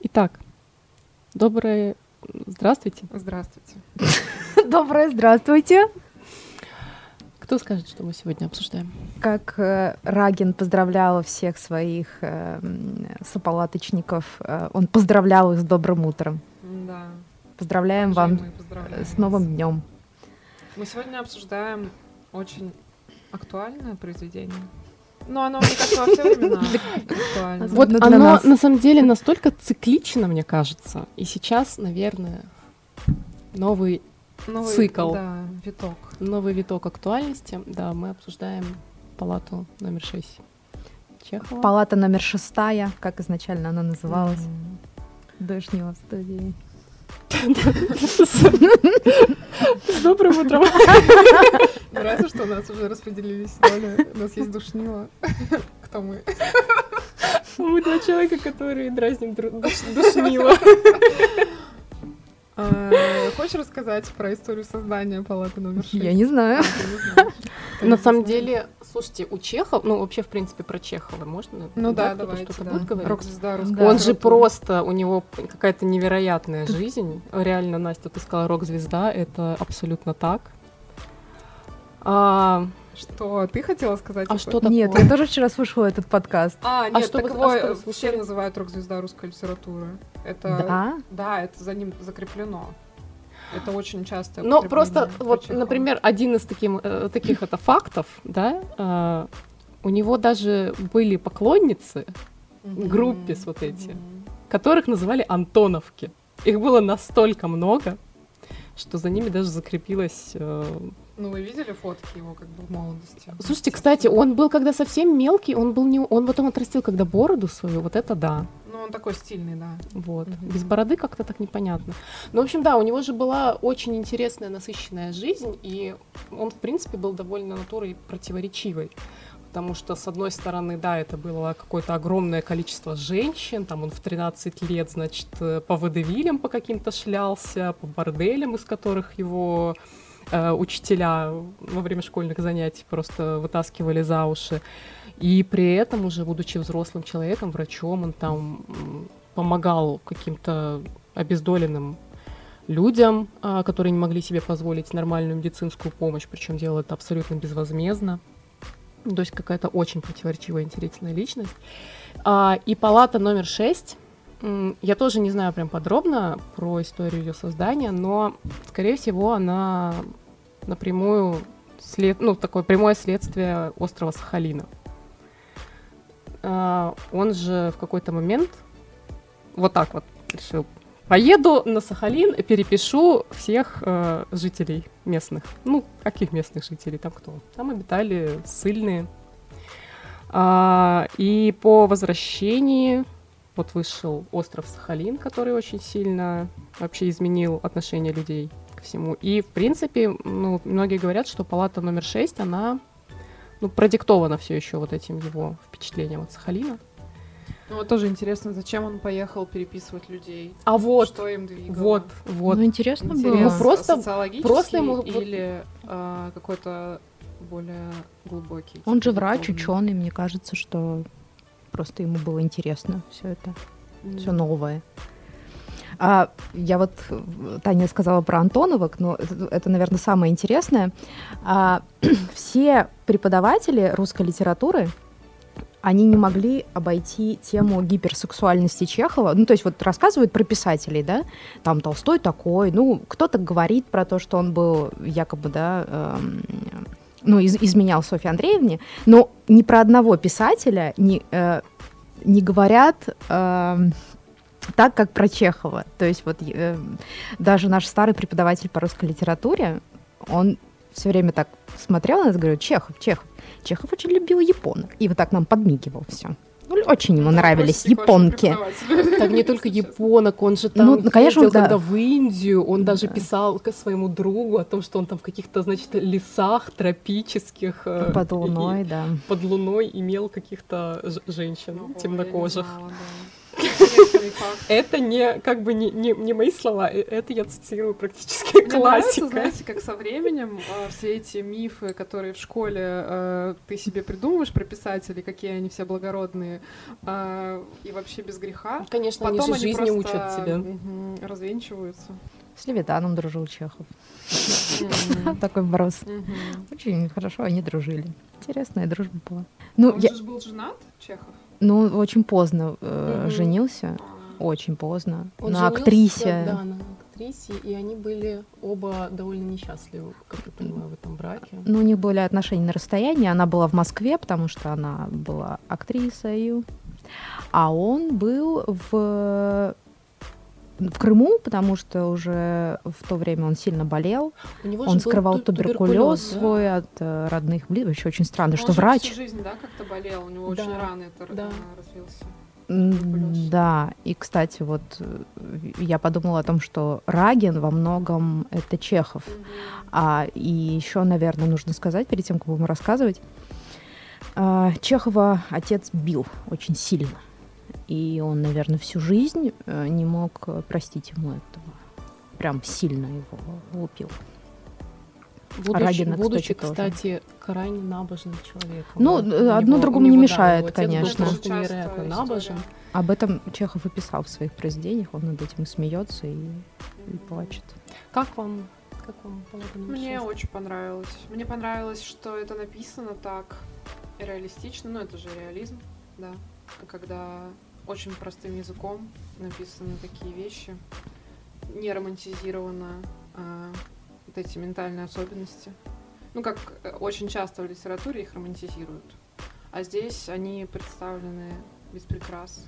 Итак, доброе... Здравствуйте. Здравствуйте. Доброе здравствуйте. Кто скажет, что мы сегодня обсуждаем? Как э, Рагин поздравлял всех своих э, сопалаточников, э, он поздравлял их с добрым утром. Да. Поздравляем вам с новым днем. Мы сегодня обсуждаем очень актуальное произведение. Ну, оно, мне кажется, во все времена актуально. Вот Ну, оно на самом деле настолько циклично, мне кажется. И сейчас, наверное, новый, Новый, цикл. Да, виток. новый виток актуальности. Да, мы обсуждаем палату номер 6 Чехова. Палата номер шестая, как изначально она называлась. В студии. С добрым утром. Нравится, что у нас уже распределились роли. У нас есть душнила. Кто мы? Мы два человека, которые дразним душнило. А, Хочешь рассказать про историю создания палаты номер 6? Я не знаю. На самом деле, слушайте, у Чехова, ну вообще, в принципе, про Чехова можно? Ну да, давайте. что-то да. будет говорить? Он же просто, у него какая-то невероятная жизнь. Реально, Настя, ты сказала рок-звезда, это абсолютно так. А, Что, ты хотела сказать? а это? что такое? Нет, я тоже вчера слушала этот подкаст. А, нет, что так вы- его а что все называют рок-звезда русской литературы. Это... Да? Да, это за ним закреплено. Это очень часто. Ну, просто, вот, например, например, один из таким, э, таких это фактов, да, э, у него даже были поклонницы, группе с вот эти. которых называли Антоновки. Их было настолько много, что за ними даже закрепилось... э, Ну, вы видели фотки его как бы в молодости? Слушайте, кстати, он был когда совсем мелкий, он был не... Он потом отрастил когда бороду свою, вот это да. Ну, он такой стильный, да. Вот. Мгм. Без бороды как-то так непонятно. Ну, в общем, да, у него же была очень интересная, насыщенная жизнь, и он, в принципе, был довольно натурой противоречивой. Потому что, с одной стороны, да, это было какое-то огромное количество женщин, там он в 13 лет, значит, э, по водевилям по каким-то шлялся, по борделям, из которых его э, учителя во время школьных занятий просто вытаскивали за уши. И при этом, уже будучи взрослым человеком, врачом, он там помогал каким-то обездоленным людям, а, которые не могли себе позволить нормальную медицинскую помощь, причем делал это абсолютно безвозмездно. То есть какая-то очень противоречивая, интересная личность. А, И палата номер шесть. Я тоже не знаю прям подробно про историю ее создания, но, скорее всего, она напрямую след... ну, такое прямое следствие острова Сахалина. А, Он же в какой-то момент вот так вот решил. Поеду на Сахалин и перепишу всех э, жителей местных. Ну, каких местных жителей? Там кто? Там обитали ссыльные. А, и по возвращении вот вышел остров Сахалин, который очень сильно вообще изменил отношение людей ко всему. И, в принципе, ну, многие говорят, что палата номер 6, она ну, продиктована все еще вот этим его впечатлением от Сахалина. Ну, вот тоже интересно, зачем он поехал переписывать людей? А вот, Что им двигало? вот, вот. Ну, интересно Интерес было. Ну, просто- просто ему или а, какой-то более глубокий? Он же врач, ученый, мне кажется, что просто ему было интересно все это. все новое. А, я вот, Таня сказала про Антоновок, но это, это, наверное, самое интересное. А, все преподаватели русской литературы, они не могли обойти тему гиперсексуальности Чехова. Ну, то есть вот рассказывают про писателей, да, там Толстой такой, ну, кто-то говорит про то, что он был якобы, да, эм, ну, из- изменял Софье Андреевне, но ни про одного писателя не, э, не говорят эм, так, как про Чехова. То есть вот э, даже наш старый преподаватель по русской литературе, он все время так смотрел на нас и говорил, Чехов, Чехов. Чехов очень любил японок. И вот так нам подмигивал все. Очень ему Ну, нравились вашему японки. Так не только японок, он же там Ну, ну, конечно, ездил да. когда в Индию, он даже Да. писал к своему другу о том, что он там в каких-то, значит, лесах тропических э, Под и- луной, да. под луной имел каких-то женщин не темнокожих. знала, да. Это не как бы не, не, не мои слова, э, это я цитирую практически Мне нравится, классика. знаете, как со временем э, все эти мифы, которые в школе э, ты себе придумываешь про писателей, какие они все благородные э, и вообще без греха. Конечно, Потом они же они жизни просто, учат тебя. мгм, развенчиваются. С Левитаном дружил Чехов. Такой. Мгм. Очень хорошо они дружили. Интересная дружба была. Ну, Он же был женат, Чехов? Ну очень поздно э, женился. Очень поздно. Он на женился, актрисе. Да, на актрисе, и они были оба довольно несчастливы, как я понимаю, в этом браке. Ну, у них были отношения на расстоянии. Она была в Москве, потому что она была актрисой. А он был в в Крыму, потому что уже в то время он сильно болел. У него же Он скрывал ту- туберкулез да? свой от э, родных. Блин, вообще очень странно, он что же врач... всю жизнь, да, как-то болел, у него Да, очень рано это да. э, развился. Туберкулез. Да, и, кстати, вот э, я подумала о том, что Рагин во многом это Чехов. Мгм. А, и еще, наверное, нужно сказать, перед тем, как будем рассказывать, а, Чехова отец бил очень сильно. И он, наверное, всю жизнь э, не мог э, простить ему этого. Прям сильно его лупил. Будучи, Рагина, будучи, кстати, кстати, крайне набожным человеком. Ну, Вот э, одно него- другому не него, да, мешает, был конечно. невероятно набожен. Об этом Чехов и писал в своих произведениях. Он над этим смеется и, и плачет. Как вам, как вам «Палата номер Мне шесть»? очень понравилось. Мне понравилось, что это написано так реалистично. Ну, это же реализм, да. Когда очень простым языком написаны такие вещи. Не романтизировано а, вот эти ментальные особенности. Ну, как э, очень часто в литературе их романтизируют. А здесь они представлены без прикрас,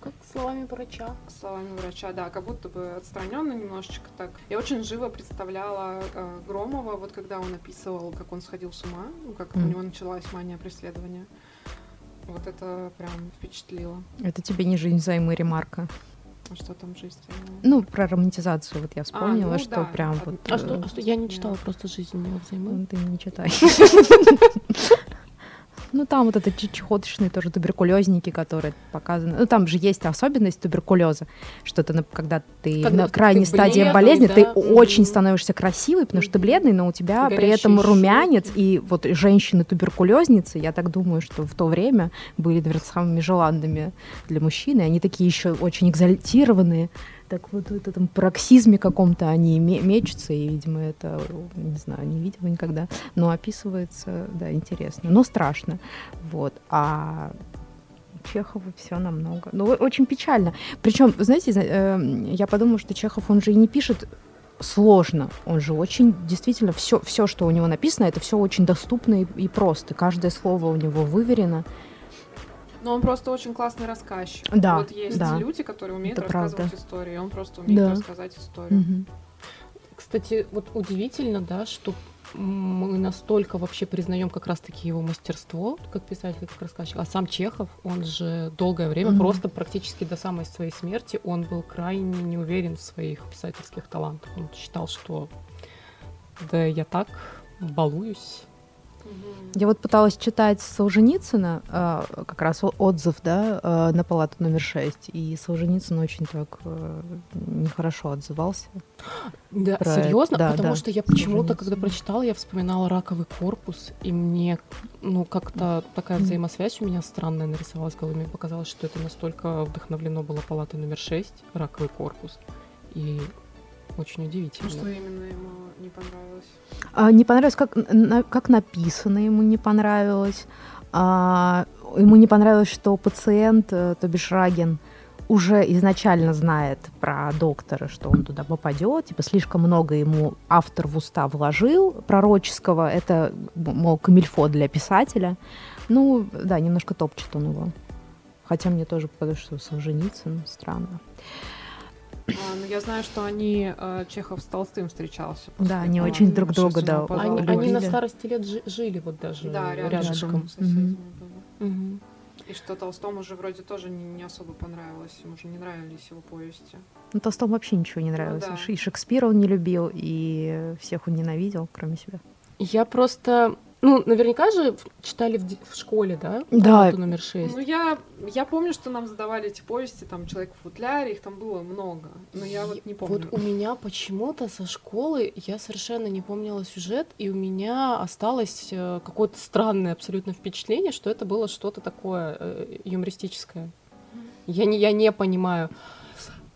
Как словами врача. словами врача, да, как будто бы отстраненно немножечко так. Я очень живо представляла э, Громова, вот когда он описывал, как он сходил с ума, ну, как у Мгм. него началась мания преследования. Вот это прям впечатлило. Это тебе не жизнь займы ремарка. А что там жизнь? Ну, про романтизацию вот я вспомнила, ну что да, прям од- вот... А что, а что? Я не читала просто «Жизнь взаймы». Ну, ты не читай. Ну, там вот это чехоточные тоже туберкулезники, которые показаны. Ну, там же есть особенность туберкулеза, что ты, когда ты Когда на ты крайней стадии бледный, болезни, ты да, очень становишься красивой, потому что ты бледный, но у тебя при Горящие этом румянец. щеки. И вот женщины-туберкулезницы, я так думаю, что в то время были, наверное, самыми желанными для мужчин. И они такие еще очень экзальтированные. Так вот в этом пароксизме каком-то они ме- мечутся, и, видимо, это, не знаю, не видела никогда. Но описывается, да, интересно, но страшно. Вот. А Чехова все намного. Ну, очень печально. Причем, знаете, зна- э, я подумала, что Чехов, он же и не пишет сложно. Он же очень, действительно, все, все, что у него написано, это все очень доступно и, и просто. Каждое слово у него выверено. Но он просто очень классный рассказчик. Да, Вот есть да. люди, которые умеют Это рассказывать правда. истории. Он просто умеет Да. рассказать историю. Мгм. Кстати, вот удивительно, да, что мы настолько вообще признаем как раз-таки его мастерство, как писатель, как рассказчик. А сам Чехов, он же долгое время, Мгм. просто практически до самой своей смерти, он был крайне не уверен в своих писательских талантах. Он считал, что да я так балуюсь. Я вот пыталась читать Солженицына, а, как раз отзыв, да, а, на палату номер 6, и Солженицын очень так э, нехорошо отзывался. Да, Про это, серьезно, да, потому да, что я почему-то, когда прочитала, я вспоминала раковый корпус, и мне, ну, как-то такая взаимосвязь у меня странная нарисовалась в голове. Мне показалось, что это настолько вдохновлено было палатой номер 6, раковый корпус. И очень А удивительно. что именно ему не понравилось? А, не понравилось, как, на- как написано ему не понравилось. А, ему не понравилось, что пациент, э, то бишь Рагин, уже изначально знает про доктора, что он туда попадет, типа слишком много ему автор в уста вложил пророческого, это, мол, камильфо для писателя. Ну, да, немножко топчет он его. Хотя мне тоже показалось, что Солженицын странно. А, ну, я знаю, что они, э, Чехов с Толстым встречался. Да, они «Палаты очень друг друга, шесть», да, Они, на старости лет жи- жили вот даже Да, рядышком. И что Толстому же вроде тоже не, не особо понравилось, ему же не нравились его повести. Ну, Толстому вообще ничего не нравилось. да. И Шекспира он не любил, и всех он ненавидел, кроме себя. Я просто Ну, наверняка же читали в, в школе, да? Да. Комнату номер шесть. Ну, я, я помню, что нам задавали эти повести, там, «Человек в футляре», их там было много, но я вот не помню. Вот у меня почему-то со школы я совершенно не помнила сюжет, и у меня осталось э, какое-то странное абсолютно впечатление, что это было что-то такое э, юмористическое. Я не, я не понимаю,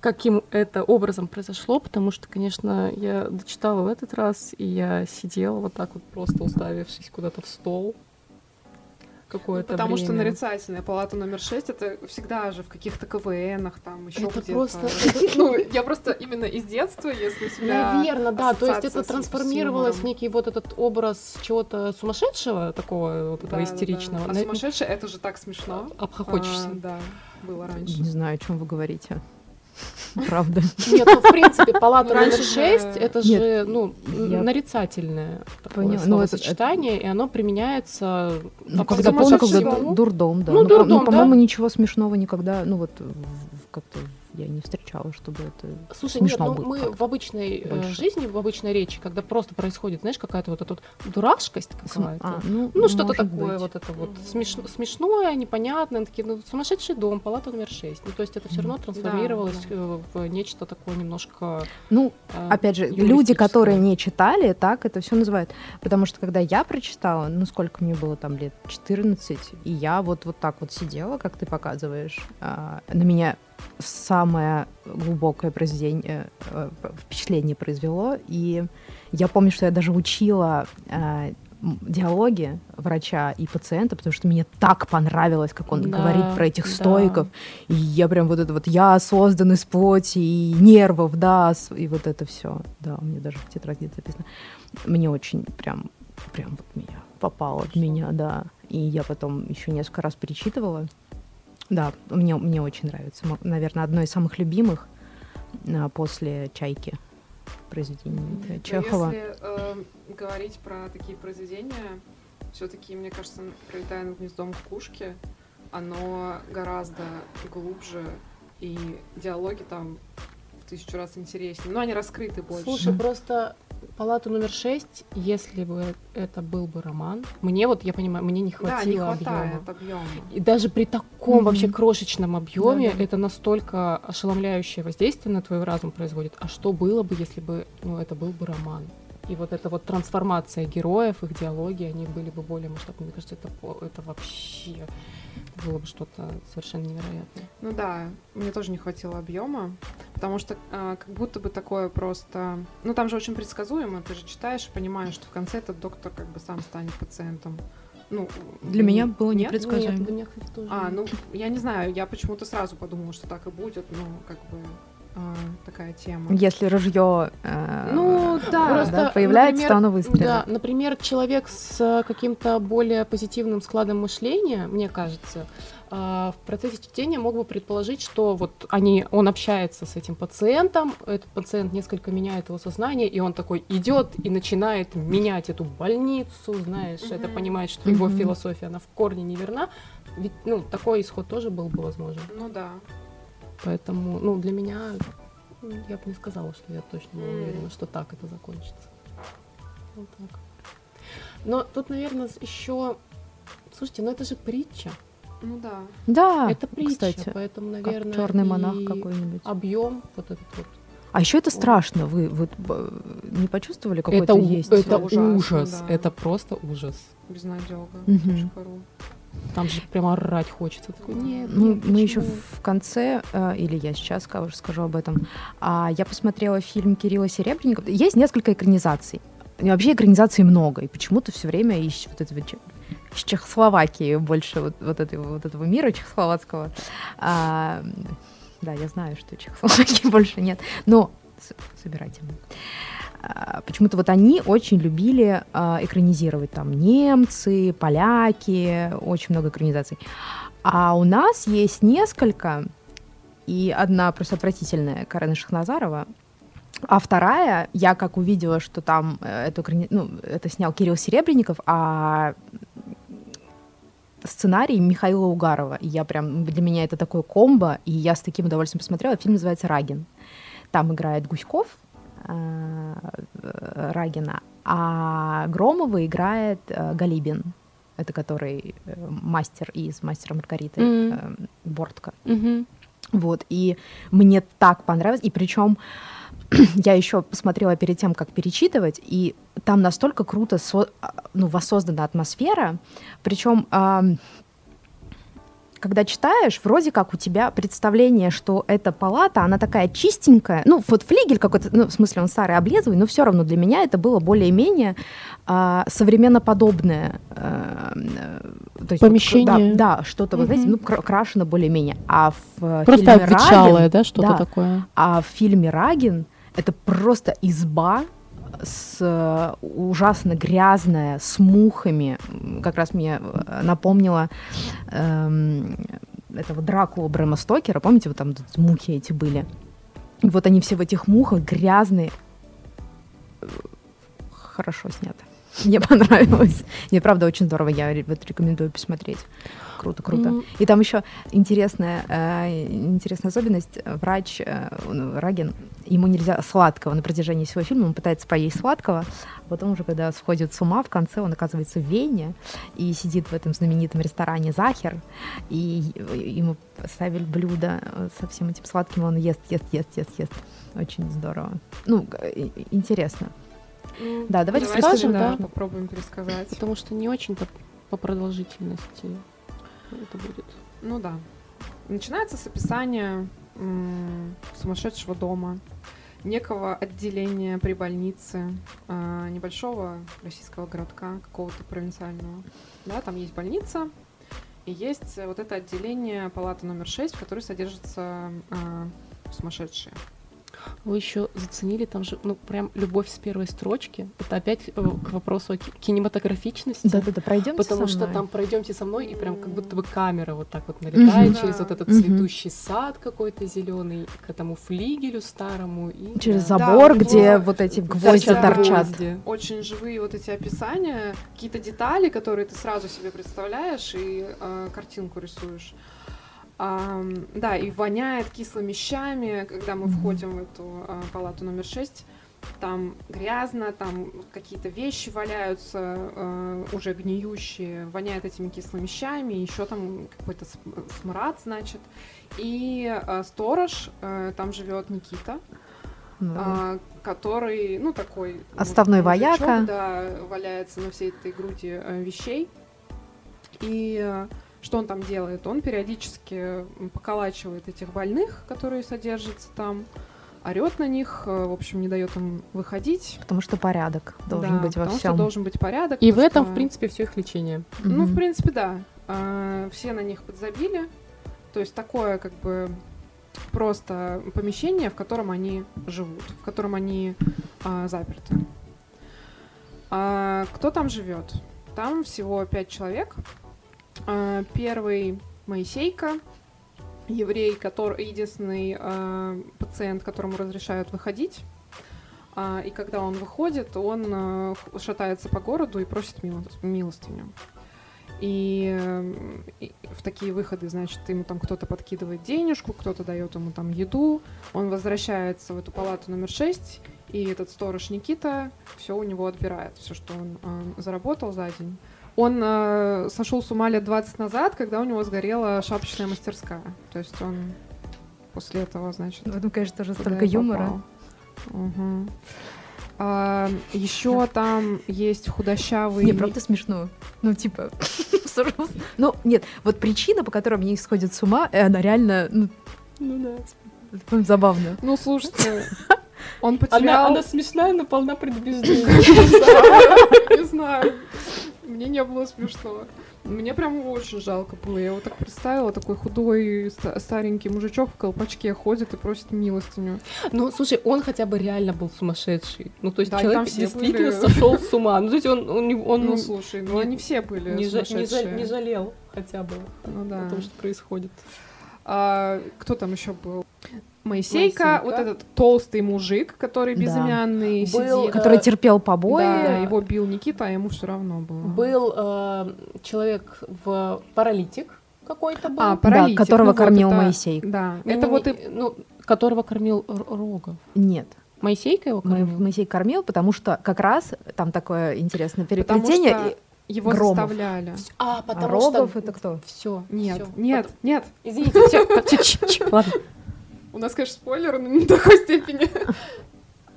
каким это образом произошло, потому что, конечно, я дочитала в этот раз, и я сидела вот так вот просто уставившись куда-то в стол. Ну, Какое-то потому что время. нарицательная палата номер 6 это всегда же в каких-то КВНах, там еще Это где-то. просто- Ну, я просто именно из детства, если у себя Наверное, да. То есть это трансформировалось в некий вот этот образ чего-то сумасшедшего, такого вот этого Да, истеричного. да. А На- сумасшедший это же так смешно. Обхохочешься. А, да, было раньше. Не знаю, о чем вы говорите. Правда. Нет, ну в принципе, палата Ну, номер раньше же- 6 это же, ну, нарицательное. Ну, это- словосочетание, и оно применяется Ну, когда ду- дурдом, да. Ну, по- дурдом, да. по-моему, ничего смешного никогда, ну вот как-то я не встречала, чтобы это Слушай, нет, смешно ну было мы как-то в обычной э, больше. жизни, в обычной речи, когда просто происходит, знаешь, какая-то вот эта вот дурашкость какая-то. а, ну, Ну, что-то такое, быть. вот это вот смешно, смешное, непонятное, такие, ну, сумасшедший дом, палата номер 6. Ну, то есть это все равно трансформировалось Да, э, в нечто такое немножко... Ну, э, опять же, люди, которые не читали, так это все называют. Потому что когда я прочитала, ну сколько мне было там лет, 14, и я вот, вот так вот сидела, как ты показываешь, а, на меня самое глубокое произведение, э, впечатление произвело, и я помню, что я даже учила м, диалоги врача и пациента, потому что мне так понравилось, как он Да, говорит про этих да. стоиков, и я прям вот это вот, я создан из плоти и нервов, да, и вот это все. Да, у меня даже в тетради записано. Мне очень прям, прям вот меня попало в меня, да. И я потом еще несколько раз перечитывала. Да, мне, мне очень нравится. Наверное, одно из самых любимых а, после «Чайки» произведений э, Но Чехова. Если э, говорить про такие произведения, все-таки, мне кажется, «Пролетая над гнездом кукушки», оно гораздо глубже, и диалоги там в тысячу раз интереснее. Но они раскрыты больше. Слушай, просто палату номер 6, если бы это был бы роман, мне вот, я понимаю, мне не да, хватило не объема. хватает объема. И даже при таком Мгм. вообще крошечном объеме Да-да. это настолько ошеломляющее воздействие на твой разум производит. А что было бы, если бы ну, это был бы роман? И вот эта вот трансформация героев, их диалоги, они были бы более масштабными. Мне кажется, это, это вообще было бы что-то совершенно невероятное. Ну да, мне тоже не хватило объема, потому что а, как будто бы такое просто... Ну там же очень предсказуемо, ты же читаешь и понимаешь, что в конце этот доктор как бы сам станет пациентом. Ну, Для меня было нет? непредсказуемо. Нет, для меня, тоже. А, ну, я не знаю, я почему-то сразу подумала, что так и будет, ну, как бы а, такая тема. Если ружье э, Ну, да, Просто, да, появляется, например, то оно выстрелит. Да, например, человек с каким-то более позитивным складом мышления, мне кажется, а, в процессе чтения мог бы предположить, что вот они, он общается с этим пациентом, этот пациент несколько меняет его сознание, и он такой идет и начинает менять эту больницу, знаешь, это Мгм. понимает, что его Мгм. философия, она в корне неверна. Ведь, ну, такой исход тоже был бы возможен. Ну да. Поэтому, ну, для меня, я бы не сказала, что я точно М. уверена, что так это закончится. Вот так. Но тут, наверное, еще... Слушайте, ну это же притча. Ну да. Да, это притча, кстати, поэтому, как наверное, черный монах какой-нибудь. объем вот этот вот. А еще это страшно. Вы вот не почувствовали какой-то Это, есть? это ужасно, ужас, да. это просто ужас. Безнадега. Мгм. Там же прямо орать хочется. Такой, нет, Ну, нет, мы еще почему?» в конце, э, или я сейчас скажу, об этом. А, я посмотрела фильм Кирилла Серебренникова. Есть несколько экранизаций. И вообще экранизаций много, и почему-то все время из вот этого из Чехословакии больше вот, вот, этой, вот этого мира чехословацкого. А, да, я знаю, что Чехословакии больше нет, но с- собирайте. А, Почему-то вот они очень любили а, экранизировать там немцы, поляки, очень много экранизаций. А у нас есть несколько, и одна просто отвратительная Карена Шахназарова, а вторая, я как увидела, что там э, эту, ну, это снял Кирилл Серебренников, а сценарий Михаила Угарова. И я прям, для меня это такое комбо, и я с таким удовольствием посмотрела. Фильм называется «Рагин». Там играет Гуськов, э, э, Рагина, А Громова играет э, Галибин. Это который э, мастер из «Мастера Маргариты», э, Бортко. Мгм. Вот, и мне так понравилось, и причем я еще посмотрела перед тем, как перечитывать, и там настолько круто со- ну, воссоздана атмосфера, причем когда читаешь, вроде как у тебя представление, что эта палата, она такая чистенькая, ну, вот флигель какой-то, ну, в смысле, он старый, облезлый, но все равно для меня это было более-менее а, современно подобное. а, то есть вот, Помещение. да, да, что-то, вот, знаете, ну, кра- крашено более-менее. А в Просто фильме обветшалое, «Рагин», да, что-то да, такое. а в фильме Рагин это просто изба с э, ужасно грязная, с мухами. Как раз мне э, напомнила эм, этого Дракулу Брэма Стокера. Помните, вот там мухи эти были? И вот они все в этих мухах грязные. Хорошо снято. Мне понравилось. Мне правда очень здорово. Я вот рекомендую посмотреть. Круто, круто. М. И там еще интересная, э, интересная особенность. Врач э, Рагин, ему нельзя сладкого на протяжении всего фильма. Он пытается поесть сладкого, а потом уже, когда сходит с ума, в конце он оказывается в Вене и сидит в этом знаменитом ресторане Захер, и ему ставили блюдо э, со всем этим сладким, он ест, ест, ест, ест, ест. Очень здорово. Ну, интересно. Ну, Да, давайте давайте, скажем, да, да. попробуем пересказать. Потому что не очень-то по продолжительности это будет. Ну да. Начинается с описания м, сумасшедшего дома, некого отделения при больнице, а, небольшого российского городка, какого-то провинциального. Да, там есть больница, и есть э, вот это отделение палаты номер 6, в которой содержатся а, сумасшедшие. Вы еще заценили там же, ну, прям любовь с первой строчки. Это опять э, к вопросу о ки- кинематографичности. Да-да-да, пройдем Потому что там пройдемте со мной, и прям как будто бы камера вот так вот налетает через Да. вот этот Мгм. цветущий сад какой-то зеленый к этому флигелю старому. И, Через да. Да, забор, него где вот эти гвозди торчат торчат. гвозди. очень живые вот эти описания, какие-то детали, которые ты сразу себе представляешь и э, картинку рисуешь. Ам, да, и воняет кислыми щами, когда мы входим в эту э, палату номер 6. Там грязно, там какие-то вещи валяются, э, уже гниющие, воняет этими кислыми щами, еще там какой-то см- смрад, значит. И э, сторож, э, там живет Никита, Ну, а, который, ну, такой... Отставной вот мужичок, вояка. Да, валяется на всей этой груди э, вещей. И что он там делает? Он периодически поколачивает этих больных, которые содержатся там, орет на них, э, в общем, не дает им выходить. Потому что порядок должен Да, быть во потому всем. что должен быть порядок. И в этом, что- в принципе, все их лечение. Ну, в принципе, да. А, Все на них подзабили. То есть такое, как бы, просто помещение, в котором они живут, в котором они а, заперты. А, кто там живет? Там всего пять человек. А, Первый Моисейка, еврей, который единственный а, пациент, которому разрешают выходить. А, И когда он выходит, он х- шатается по городу и просит мило- милостыню. И, и в такие выходы, значит, ему там кто-то подкидывает денежку, кто-то дает ему там еду. Он возвращается в эту палату номер 6, и этот сторож Никита все у него отбирает, все, что он э, заработал за день. Он э, сошел с ума лет 20 назад, когда у него сгорела шапочная мастерская. То есть он после этого, значит, В этом, конечно, тоже столько юмора. попал. Мгм. А, еще там есть худощавый... Не, правда смешно. Ну, типа, ну, нет, вот причина, по которой они сходят с ума, э, она реально, ну, Ну да. забавно. Ну, слушайте, он Она, потерял... она смешная, но полна предубеждений. Не знаю. Мне не было смешно. Мне прям очень жалко было. Я его так представила, такой худой ста- старенький мужичок в колпачке ходит и просит милостыню. Ну, слушай, он хотя бы реально был сумасшедший. Ну, то есть Да, человек действительно были. сошел с ума. Ну, то есть он, он, не- он Ну, слушай, ну не- они все были не, жа- не жа- сумасшедшие. не жалел хотя бы Ну да. о том, что происходит. А, кто там еще был? Моисейка, Моисейка. вот этот толстый мужик, который Да. безымянный Был, сидит. Который Э, терпел побои. Да, его бил Никита, а ему все равно было. Был э, человек в паралитик какой-то был. А, да, паралитик, которого ну вот кормил это- Моисей. Да, это не- вот и ну, которого кормил Р- Рогов. Нет. Моисейка его кормил? Моисей кормил, потому что как раз там такое интересное Потому переплетение. что его Громов. заставляли. А, А потому Рогов что... это кто? Все. Нет, нет, нет. Извините, все. Ладно. У нас, конечно, спойлер, но не до такой степени.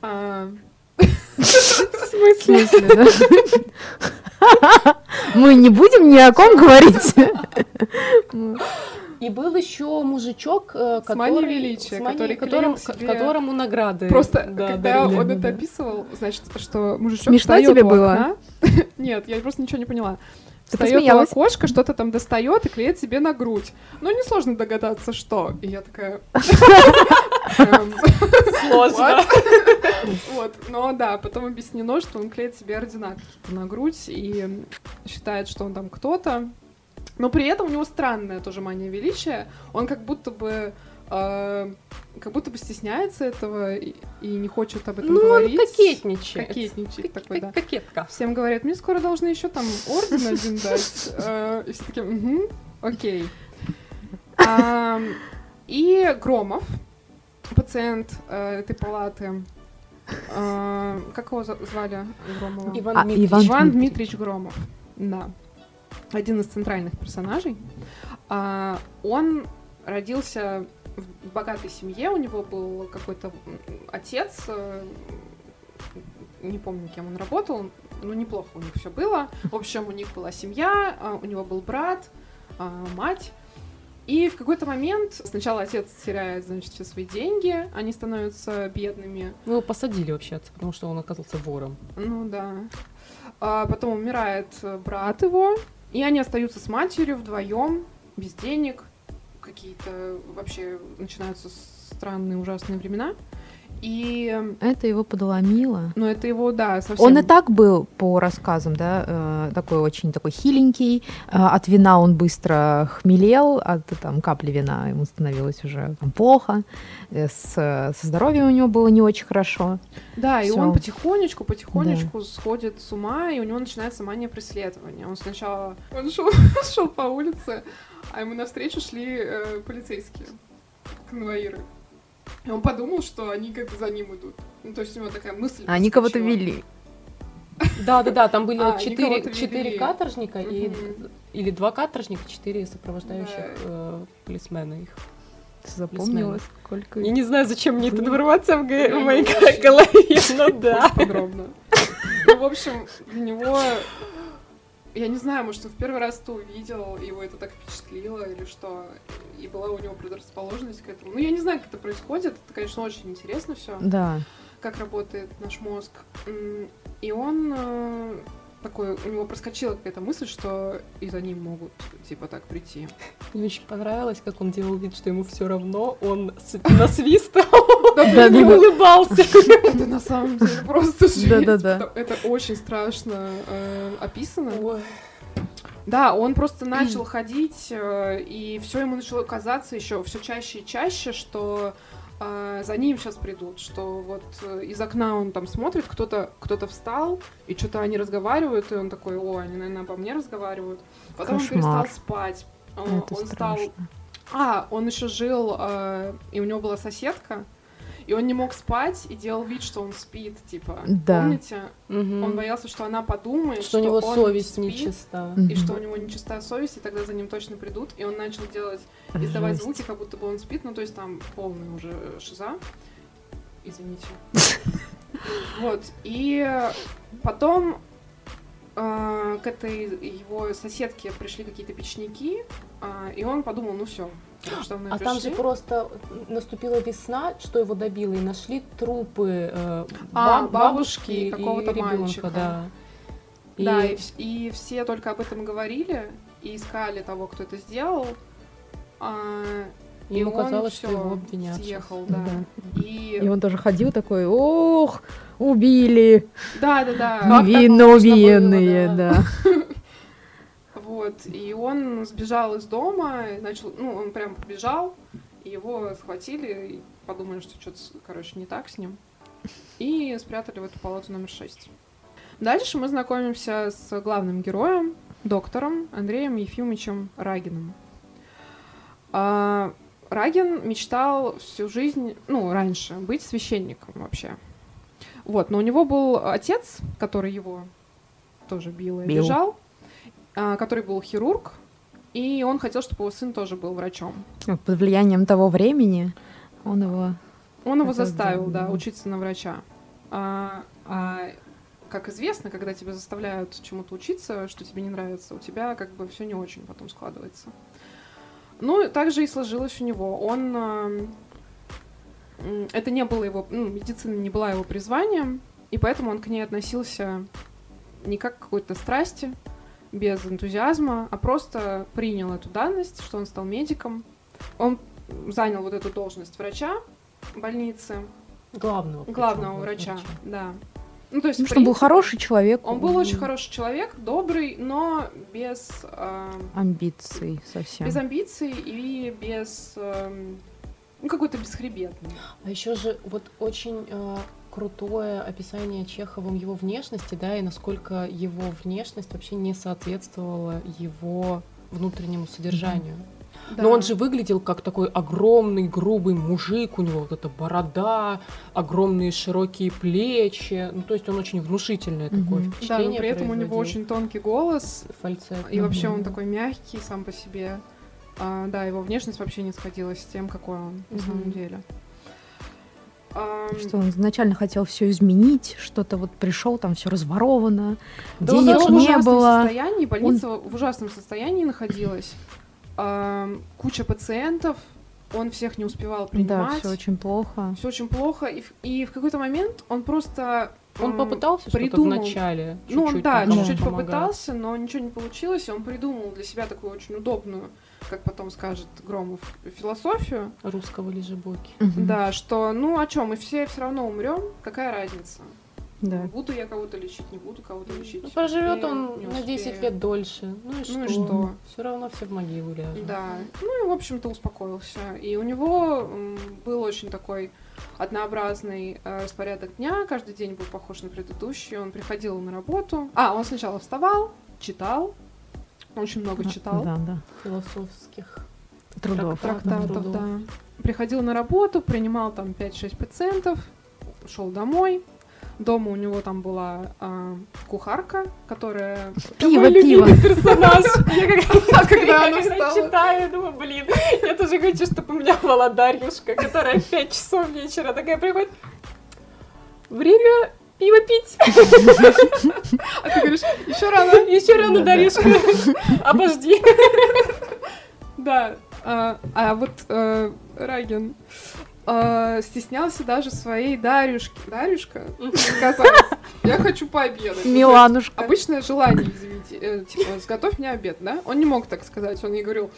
А, В смысле, да? Мы не будем ни о ком говорить. И был еще мужичок, э, С который... величия, с который которым- себе- которому награды. Просто, да, когда дарили. он да, это описывал, значит, что мужичок Смешно тебе было? окна. Нет, я просто ничего не поняла. Встает у окошка, что-то там достает и клеит себе на грудь. Ну, несложно догадаться, что. И я такая... эм, Сложно. Вот, но да, потом объяснено, что он клеит себе ордена какие-то на грудь и считает, что он там кто-то. Но при этом у него странная тоже мания величия. Он как будто бы э, как будто бы стесняется этого и, и не хочет об этом Ну, он говорить. кокетничает. Кокетничает такой, да. Кокетка. Всем говорят, мне скоро должны еще там орден один дать. Э, И все такие, «Мгм, окей. Ам, И Громов, пациент э, этой палаты, как его звали Громова? Иван А, Дмитриевич. Иван Иван Дмитриевич. Дмитриевич Громов, да. Один из центральных персонажей. А, Он родился в богатой семье, у него был какой-то отец, э, не помню, кем он работал, но неплохо у них все было. В общем, у них была семья, а, у него был брат, а, мать. И в какой-то момент сначала отец теряет, значит, все свои деньги, они становятся бедными. Ну, его посадили вообще, отца, потому что он оказался вором. Ну да. А потом умирает э, брат его, и они остаются с матерью вдвоем, без денег. Какие-то вообще начинаются странные ужасные времена. И, Это его подломило. ну, это его, да, совсем... Он и так был, по рассказам, да, э, такой очень такой хиленький. Э, От вина он быстро хмелел, от там, капли вина ему становилось уже там, плохо. Э, С, со здоровьем у него было не очень хорошо. Да, и Всё. он потихонечку, потихонечку сходит с ума, и у него начинается мания преследования. Он сначала он шел, шел по улице, а ему навстречу шли э, полицейские, конвоиры. И он подумал, что они как бы за ним идут. Ну, то есть у него такая мысль. Они кого-то вели. Да, да, да, там были А, четыре, каторжника и или два каторжника, четыре сопровождающих Да. э, полисмена их. Запомнила, сколько... Я не знаю, зачем мне эта информация в, г- в моей голове, но да. Подробно. Ну, в общем, для него... Я не знаю, может, он в первый раз это увидел, его это так впечатлило, или что, и была у него предрасположенность к этому. Ну, я не знаю, как это происходит, это, конечно, очень интересно все, Да. как работает наш мозг. И он э, такой, у него проскочила какая-то мысль, что и за ним могут, типа, так прийти. Мне очень понравилось, как он делал вид, что ему все равно, он и да, да. улыбался. Это на самом деле просто жесть. Да-да-да. Это очень страшно э, описано. Да, он просто начал ходить, э, и все ему начало казаться еще все чаще и чаще, что э, за ним сейчас придут, что вот э, из окна он там смотрит, кто-то кто-то встал, и что-то они разговаривают, и он такой, о, они, наверное, обо мне разговаривают. Потом он Кошмар. перестал спать. Это он стал... страшно. А, он еще жил, э, и у него была соседка, и он не мог спать и делал вид, что он спит, типа. Да. Помните? Мгм. Он боялся, что она подумает, Что у него он совесть спит, нечиста. И что у него нечистая совесть, и тогда за ним точно придут. И он начал делать, издавать Жесть. звуки, как будто бы он спит, ну то есть там полный уже шиза. Извините. Вот. И потом э, к этой его соседке пришли какие-то печники, а, и он подумал, ну все. А там же просто наступила весна, что его добило, и нашли трупы э, А, баб- бабушки и какого-то мальчика. Да. И- Да, и, и все только об этом говорили и искали того, кто это сделал. А, и ему он казалось, что его обвинят. съехал, да. Да. И И он тоже ходил такой, ох, убили, да, да, да. Невинно убиенные, было, да. Вот. И он сбежал из дома, начал, ну, он прям побежал, его схватили, и подумали, что что-то, короче, не так с ним. И спрятали в эту палату номер 6. Дальше мы знакомимся с главным героем, доктором Андреем Ефимовичем Рагиным. А, Рагин мечтал всю жизнь, ну, раньше, быть священником вообще. Вот, но у него был отец, который его тоже бил и Бил. обижал, который был хирург, и он хотел, чтобы его сын тоже был врачом. Под влиянием того времени он его... Он его заставил, да, учиться на врача. А, а, как известно, когда тебя заставляют чему-то учиться, что тебе не нравится, у тебя как бы все не очень потом складывается. Ну, так же и сложилось у него. Он... м, это не было его... Ну, медицина не была его призванием, и поэтому он к ней относился не как к какой-то страсти, без энтузиазма, а просто принял эту данность, что он стал медиком. Он занял вот эту должность врача больницы, Главного. главного вот, врача, да. Ну, то есть, Ну, что он был хороший человек. Он был очень хороший человек, добрый, но без, э, Амбиций совсем. без амбиций и без эм, ну, какой-то бесхребетный. А еще же вот очень э, крутое описание Чеховым его внешности, да, и насколько его внешность вообще не соответствовала его внутреннему содержанию. Да. Но он же выглядел как такой огромный, грубый мужик, у него вот эта борода, огромные широкие плечи. Ну, то есть он очень внушительное такое Мгм. Да, но впечатление при этом у него производил. очень тонкий голос, фальцет. и вообще Мгм. он такой мягкий сам по себе. А, да, его внешность вообще не сходилась с тем, какой он на самом деле. Что он изначально хотел все изменить, что-то вот пришел, там все разворовано, Да он денег он в не ужасном было. состоянии, больница в ужасном состоянии находилась. Куча пациентов, он всех не успевал Да, принимать. все очень плохо. Всё очень плохо. И, в- и в какой-то момент он просто... Он попытался что-то придумал- вначале. Ну, он, чуть-чуть да, чуть-чуть помогать. попытался, но ничего не получилось. И он придумал для себя такую очень удобную, как потом скажет Громов, философию. Русского лежебоки. Мгм. Да, что, ну, о чем мы все все равно умрем, какая разница? Да. Буду я кого-то лечить, не буду кого-то лечить. Ну, проживет успею, он на 10 успею. лет дольше. Ну и что? Ну и что? Все равно все в могилу ляжут. Да, ну и, в общем-то, успокоился. И у него был очень такой однообразный э, распорядок дня, каждый день был похож на предыдущий, он приходил на работу. А, он сначала вставал, читал, очень много читал, Да, да. Философских. Трудов. Трактат. трактатов, трудов. да. Приходил на работу, принимал там 5-6 пациентов, шел домой. Дома у него там была а, кухарка, которая... Пиво, Мой пиво. персонаж. Я когда, она встала. читаю, думаю, блин, я тоже хочу, чтобы у меня была Дарьюшка, которая в 5 часов вечера такая приходит. Время пиво пить. А ты говоришь, еще рано. Еще рано, Да-да. Дарьюшка. Обожди. Да, а, а вот э, Рагин э, стеснялся даже своей Дарюшки. Дарюшка я хочу пообедать. Ну, Миланушка. Обычное желание, извините, э, типа, сготовь мне обед, да? Он не мог так сказать, он ей говорил,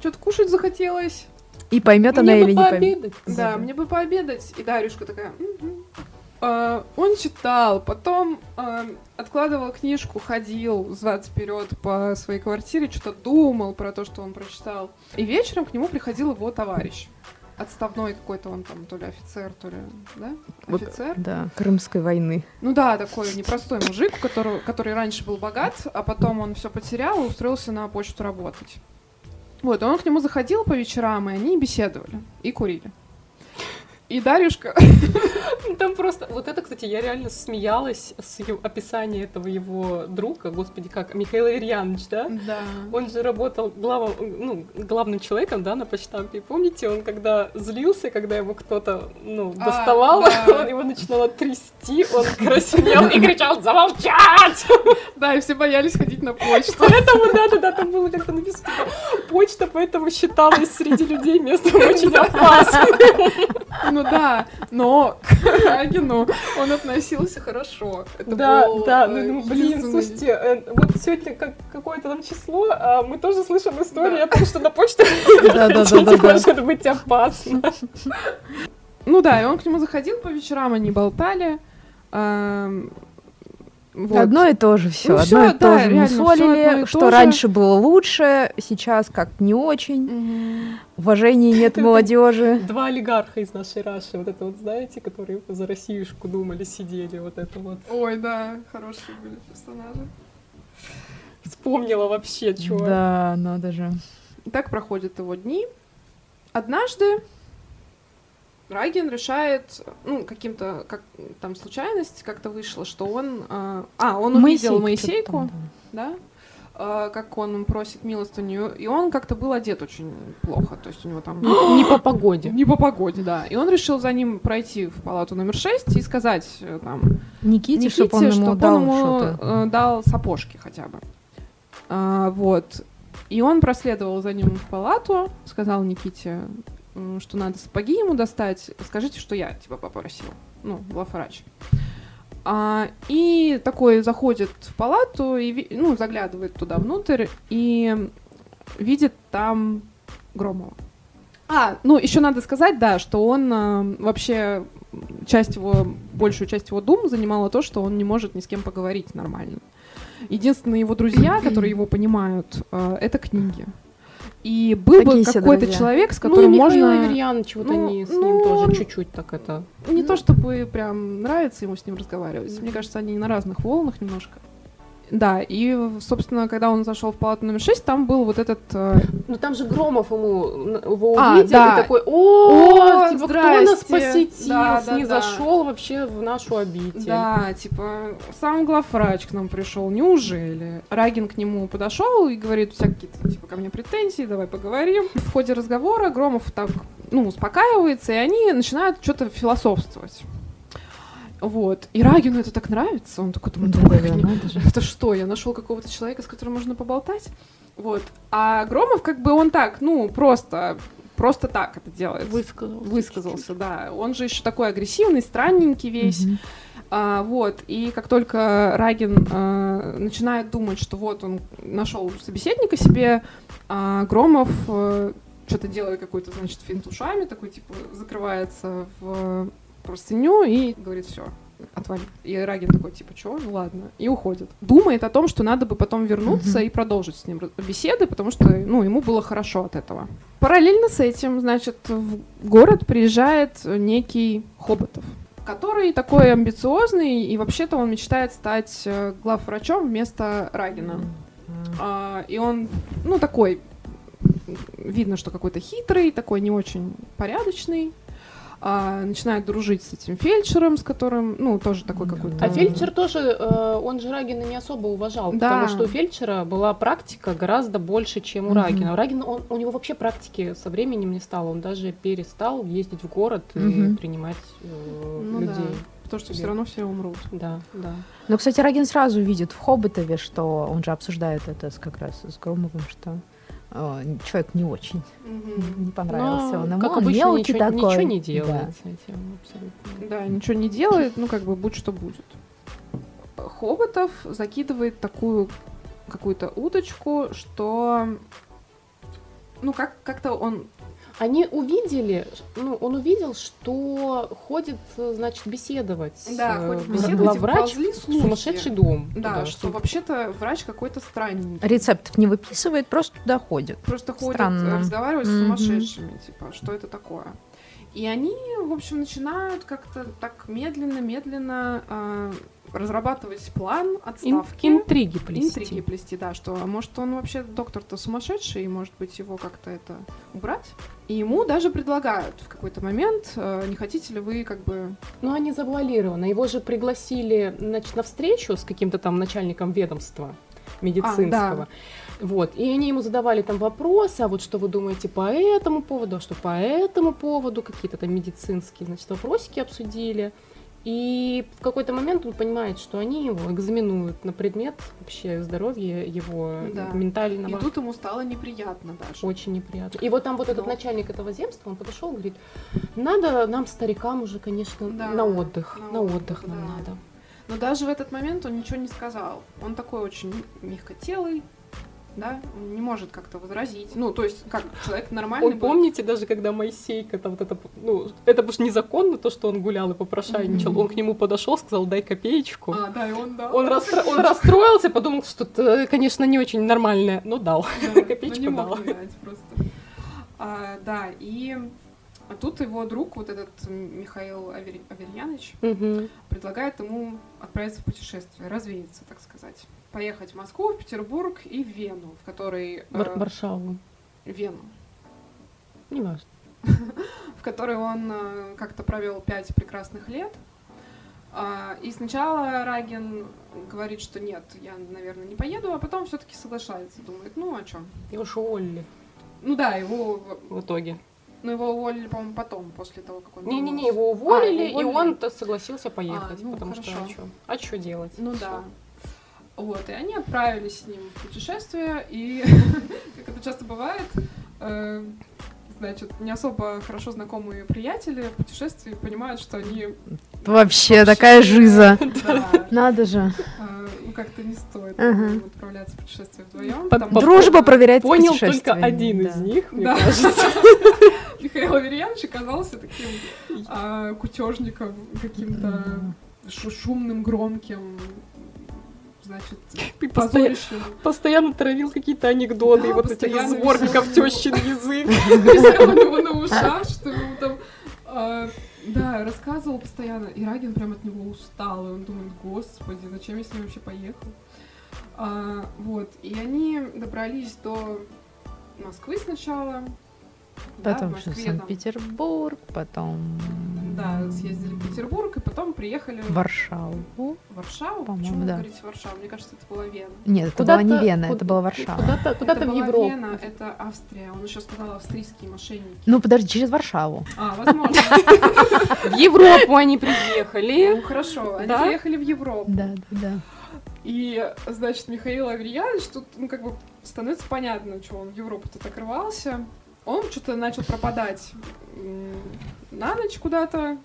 что-то кушать захотелось, И поймет она или не поймет. пообедать. да, мне бы пообедать. И Дарюшка такая, «Мгм». А, он читал, потом а, откладывал книжку, ходил взад вперед по своей квартире, что-то думал про то, что он прочитал. И вечером к нему приходил его товарищ. Отставной какой-то он там, то ли офицер, то ли, да? Вот, Офицер. Да, Крымской войны. Ну да, такой непростой мужик, у которого, который раньше был богат, а потом он все потерял и устроился на почту работать. Вот, и он к нему заходил по вечерам, и они беседовали и курили. И Дарюшка... Там просто... Вот это, кстати, я реально смеялась с ее описания этого его друга, господи, как, Михаил Аверьянович, да? Да. Он же работал главом, ну, главным человеком, да, на почтампе. Помните, он когда злился, когда его кто-то, ну, А, доставал, да. он его начинало трясти, он краснел и кричал «Замолчать!» Да, и все боялись ходить на почту. Поэтому, да-да-да, там было как-то написано, типа, почта поэтому считалась среди людей местом очень опасным. Ну да, но к Рагину он относился хорошо. Это Да, был, да, э, ну, ну, блин, единственный- слушайте, э, вот сегодня как, какое-то там число, а мы тоже слышим истории о том, что на почту может быть опасно. Ну да, и он к нему заходил по вечерам, они болтали. Вот. Одно и то же все, Ну, одно всё, и то да, же реально, всё мусолили, одно и что то же. раньше было лучше, сейчас как не очень. Уважения нет молодежи. Два олигарха из нашей Раши, вот это вот, знаете, которые за Россиюшку думали, сидели, вот это вот. Ой, да, хорошие были персонажи. Вспомнила вообще, чё. Да, надо же. И так проходят его дни. Однажды Райген решает, ну, каким-то, как там случайность как-то вышла, что он... А, а он увидел Моисейку, Моисейку, да, а, как он просит милостыню, и он как-то был одет очень плохо, то есть у него там... Не по погоде. Не по погоде, да. И он решил за ним пройти в палату номер 6 и сказать э, там Никите, Никите, чтобы он ему чтоб дал он ему э, дал сапожки хотя бы. А, вот. И он проследовал за ним в палату, сказал Никите, что надо сапоги ему достать. Скажите, что я типа попросил. Ну, главврач. А, и такой заходит в палату и ну, заглядывает туда внутрь и видит там Громова. А, ну еще надо сказать, да, что он э, вообще часть его, большую часть его дум занимала то, что он не может ни с кем поговорить нормально. Единственные его друзья, которые его понимают, э, это книги. И был Какие бы какой-то друзья? человек, с Ну, которым Михаил можно Аверьянович, вот ну, они с ну, ним тоже он- чуть-чуть так это... не то чтобы прям нравится ему с ним разговаривать. Мне кажется, они на разных волнах немножко. Да, и, собственно, когда он зашел в палату номер 6, там был вот этот... э, Ну там же Громов ему его А, увидел да. и такой, о, О, типа, кто нас здрасте». посетил, Да, да, не да. зашел вообще в нашу обитель. Да, типа, сам главврач к нам пришел, неужели? Рагин к нему подошел и говорит, всякие, типа, ко мне претензии, давай поговорим. В ходе разговора Громов так, ну, успокаивается, и они начинают что-то философствовать. Вот. И Рагину это так нравится. Он такой думает, «Ой, Да-да-да, не- это что, я нашел какого-то человека, с которым можно поболтать? Вот. А Громов, как бы, он так, ну, просто, просто так это делает. Высказался. Высказался, да. Он же еще такой агрессивный, странненький весь. Мгм. А, вот, и как только Рагин а, начинает думать, что вот он нашел собеседника себе, а, Громов что-то делает какой-то, значит, финт ушами, такой, типа, закрывается в простыню и говорит, все, отвали. И Рагин такой, типа, что, ну ладно, и уходит. Думает о том, что надо бы потом вернуться и продолжить с ним беседы, потому что, ну, ему было хорошо от этого. Параллельно с этим, значит, в город приезжает некий Хоботов, который такой амбициозный, и вообще-то он мечтает стать э, главврачом вместо Рагина. А, и он, ну, такой, видно, что какой-то хитрый, такой не очень порядочный. А, начинает дружить с этим фельдшером, с которым, ну, тоже такой какой-то... А фельдшер тоже, э, он же Рагина не особо уважал, Да. потому что у фельдшера была практика гораздо больше, чем у. Рагина. У Рагина, он, у него вообще практики со временем не стало, он даже перестал ездить в город и Мгм. принимать э, Ну да. людей. Потому что себе. все равно все умрут. Да, да. Ну, кстати, Рагин сразу видит в Хоботове, что он же обсуждает это с- как раз с Громовым, что человек не очень не понравился Но, он ему. как он обычно, мелкий ничего, такой. ничего не Да. делает с этим абсолютно. Да, ничего не делает, ну, как бы, будь что будет. Хоботов закидывает такую какую-то удочку, что... Ну, как- как-то он Они увидели, ну, он увидел, что ходит, значит, беседовать. Да, э, ходит беседовать, ползли в сумасшедший дом. Да, туда, что вообще-то врач какой-то странненький. Рецептов не выписывает, просто туда ходит. Просто ходит Странно. разговаривать с Мгм. сумасшедшими, типа, что это такое. И они, в общем, начинают как-то так медленно-медленно разрабатывать план Ин- отставки. интриги плести. Интриги плести, да, что а может он вообще доктор-то сумасшедший, и может быть его как-то это убрать. И ему даже предлагают в какой-то момент, э, не хотите ли вы как бы... Ну, они завуалированы. Его же пригласили, значит, на встречу с каким-то там начальником ведомства медицинского. Вот, и они ему задавали там вопросы, а вот что вы думаете по этому поводу, а что по этому поводу, какие-то там медицинские, значит, вопросики обсудили. И в какой-то момент он понимает, что они его экзаменуют на предмет вообще здоровья его Да. ментального. И тут ему стало неприятно даже. Очень неприятно. И вот там вот этот Но- начальник этого земства, он подошел и говорит, надо нам, старикам, уже, конечно, Да, на отдых. на На, отдых, отдых, нам да. надо. Но даже в этот момент он ничего не сказал. Он такой очень мягкотелый, да, он не может как-то возразить. Ну, то есть, как человек нормальный будет. помните, даже когда Моисейка, там вот это, ну, это уж незаконно, то, что он гулял и попрошайничал. Мгм. Он к нему подошел, сказал, дай копеечку. А, да, и он, да. Он, расстро- он расстроился, подумал, что это, конечно, не очень нормальное, но дал. Да, копеечку не дал. не дать просто. А, да, и а тут его друг, вот этот Михаил Авер... Аверьяныч, Мгм. предлагает ему отправиться в путешествие, развеяться, так сказать. Поехать в Москву, в Петербург и в Вену, в которой... э, Вар- Варшаву. Вену. Не важно. в которой он э, как-то провел пять прекрасных лет. А, И сначала Рагин говорит, что нет, я, наверное, не поеду, а потом все-таки соглашается, думает, ну а что? Его же уволили Ну да, его, в итоге. ну его уволили, по-моему, потом, после того, как он... Не-не-не, его уволили, А, его и уволили. он согласился поехать, ну, потому что хорошо. а что? А что делать? Ну да. Вот, и они отправились с ним в путешествие, и, как это часто бывает, э, значит, не особо хорошо знакомые приятели в путешествии понимают, что они... Вообще такая жиза. Да, Надо же. э, ну, как-то не стоит Ага. отправляться в путешествие вдвоем. Дружба проверяется Понял только один да. из них, мне Да. кажется. Михаил Аверьянович оказался таким а, кутежником, каким-то шу- шумным, громким, значит, Ты постоянно, травил какие-то анекдоты, Да, вот этих сборников тещин язык. висел у него на ушах, что ему там... а, да, рассказывал постоянно, и Рагин прям от него устал, и он думает, господи, зачем я с ним вообще поехал? А, вот, и они добрались до Москвы сначала. Да, в Потом Москве там, Санкт-Петербург, потом да, съездили в Петербург, и потом приехали в Варшаву. в Варшаву. По-моему, Почему вы да. говорите Варшаву? Мне кажется, это была Вена. Нет, это была не Вена, это куда- была Варшава. Куда-то, куда-то это в была Европу. Вена, это Австрия. Он еще сказал австрийские мошенники. Ну, подожди, через Варшаву. А, возможно. В Европу они приехали. Ну, хорошо, они Да? приехали в Европу. Да, да, да. И, значит, Михаил Аверьянович, тут, ну, как бы, становится понятно, что он в Европу-то так рвался. Он что-то начал пропадать на ночь куда-то.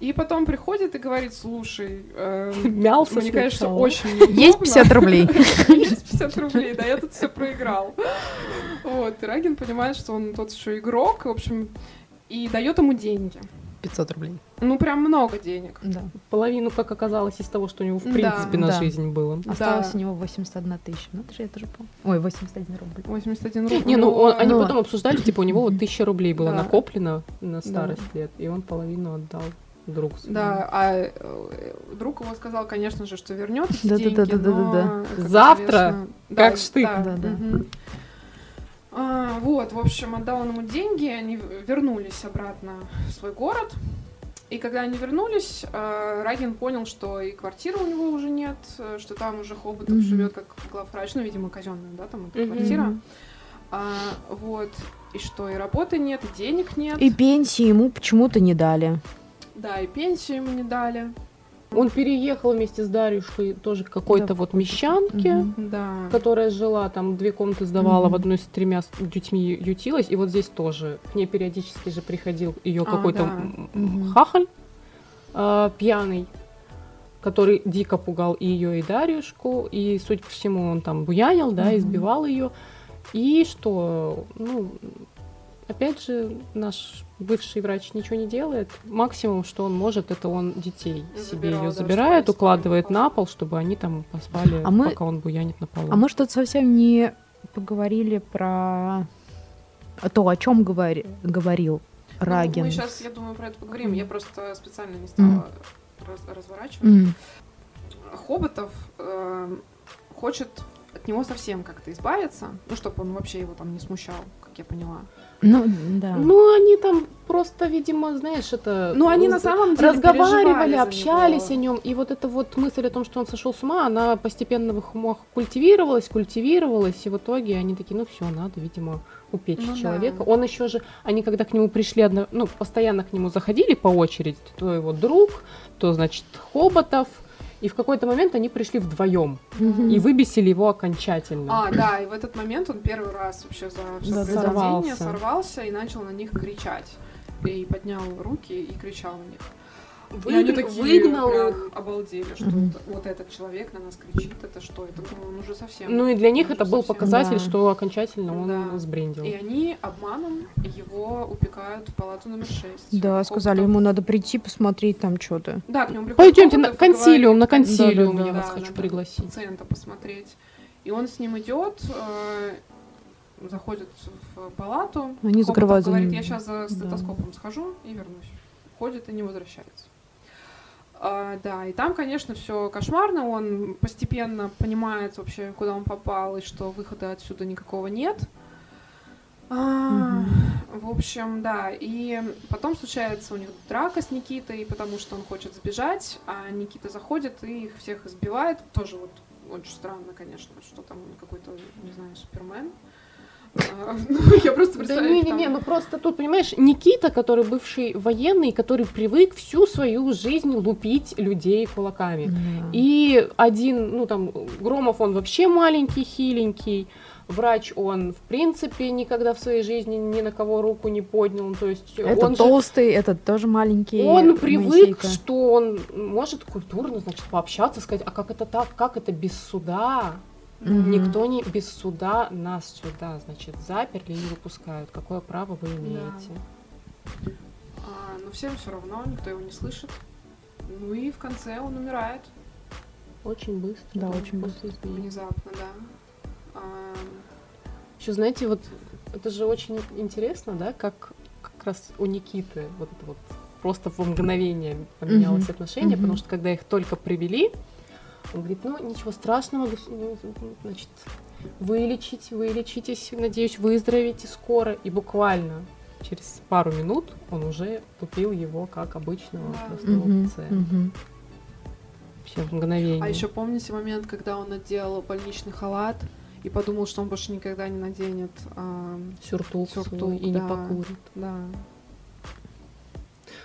И потом приходит и говорит, слушай, э, Мялся мне, конечно, сначала. очень Есть неудобно. 50 рублей. Есть 50 рублей, да, я тут все проиграл. Вот, и Рагин понимает, что он тот еще игрок, в общем, и дает ему деньги. 500 рублей. Ну, прям много денег. Да. Половину, как оказалось, из того, что у него в Да. принципе на Да. жизнь было. Осталось Да. у него 81 тысяча. Ну, это же я тоже помню. Ой, 81 рубль. 81 рубль. Не, ну он- они Ну. потом обсуждали, типа у него вот тысяча рублей было Да. накоплено на старость лет, и он половину отдал другу своему. Да, а э, друг его сказал, конечно же, что вернет Да-да-да-да-да-да. деньги, но, как Завтра? известно- Как Да, штык. да, Да-да. мгм. А, вот, в общем, отдал он ему деньги, они вернулись обратно в свой город. И когда они вернулись, э, Рагин понял, что и квартиры у него уже нет, что там уже Хоботов Мгм. живет как главврач, ну, видимо, казенная, да, там эта Мгм. квартира. А, вот, и что, и работы нет, и денег нет. И пенсии ему почему-то не дали. Да, и пенсию ему не дали. Он переехал вместе с Дарьюшкой тоже к какой-то Да, вот мещанке. Да. которая жила, там две комнаты сдавала, Мгм. в одной с тремя детьми ютилась, и вот здесь тоже к ней периодически же приходил ее А, какой-то да. хахаль э, пьяный, который дико пугал и ее, и Дарьюшку, и, судя по всему, он там буянил, да, избивал ее. И что, ну, опять же, наш бывший врач ничего не делает. Максимум, что он может, это он детей себе Забирал, ее да, забирает, укладывает на пол, чтобы они там поспали, А мы- пока он буянит на полу. А мы что-то совсем не поговорили про то, о чем говори- говорил Ну, Рагин. мы сейчас, я думаю, про это поговорим. Я просто специально не стала раз- разворачивать. М. Хоботов э, хочет от него совсем как-то избавиться, ну, чтобы он вообще его там не смущал, как я поняла. Ну, да. Ну, они там просто, видимо, знаешь, это... Ну, они на самом деле разговаривали, общались о нем, и вот эта вот мысль о том, что он сошел с ума, она постепенно в их умах культивировалась, культивировалась, и в итоге они такие, ну все, надо, видимо, упечь Ну да. человека. Он еще же, они когда к нему пришли, одно- ну, постоянно к нему заходили по очереди, то его друг, то, значит, Хоботов, и в какой-то момент они пришли вдвоем и выбесили его окончательно. А, да, и в этот момент он первый раз вообще за все Да, сорвался и начал на них кричать. И поднял руки и кричал на них. И они такие выгнал их. обалдели, что это- вот этот человек на нас кричит, это что? Это ну, он уже совсем... Ну и для них это был совсем- показатель, Да. что окончательно он Да. сбрендил. И они обманом его упекают в палату номер 6. Да, сказали, ему надо прийти посмотреть там что-то. Да, к нему приходит Пойдемте на консилиум, на консилиум я вас Да, хочу пригласить. пациента посмотреть. И он с ним идет, э, заходит в палату. Они закрывают за говорит, я сейчас за Да. стетоскопом схожу и вернусь. Ходит и не возвращается. А, да, и там, конечно, все кошмарно. Он постепенно понимает вообще, куда он попал, и что выхода отсюда никакого нет. А, Мгм. В общем, да, и потом случается у них драка с Никитой, потому что он хочет сбежать, а Никита заходит и их всех избивает. Тоже вот очень странно, конечно, что там какой-то, не знаю, Супермен. А, ну, я просто Да представляю. не-не-не, ну просто тут, понимаешь, Никита, который бывший военный, который привык всю свою жизнь лупить людей кулаками. Да. И один, ну там, Громов, он вообще маленький, хиленький. Врач, он, в принципе, никогда в своей жизни ни на кого руку не поднял. То есть Это он же- толстый, этот тоже маленький. он привык, Моисейка. что он может культурно, значит, пообщаться, сказать, а как это так, как это без суда? Мгм. Никто не без суда нас сюда, значит, заперли и не выпускают. Какое право вы имеете? А, но всем все равно, никто его не слышит. Ну и в конце он умирает Очень быстро. Да, очень измены. внезапно, да. А, Еще, знаете, вот это же очень интересно, да, как как раз у Никиты вот это вот просто в мгновение поменялось Мгм. отношение, Мгм. потому что когда их только привели, он говорит, ну ничего страшного, ну, значит, вылечить, вылечитесь, надеюсь, выздоровеете скоро. И буквально через пару минут он уже тупил его как обычного Да. простого Мгм, пациента. мгм. Вообще в мгновение. а еще помните момент, когда он надел больничный халат и подумал, что он больше никогда не наденет. а, сюртук, Сюртук, свой и не да. покурит. да.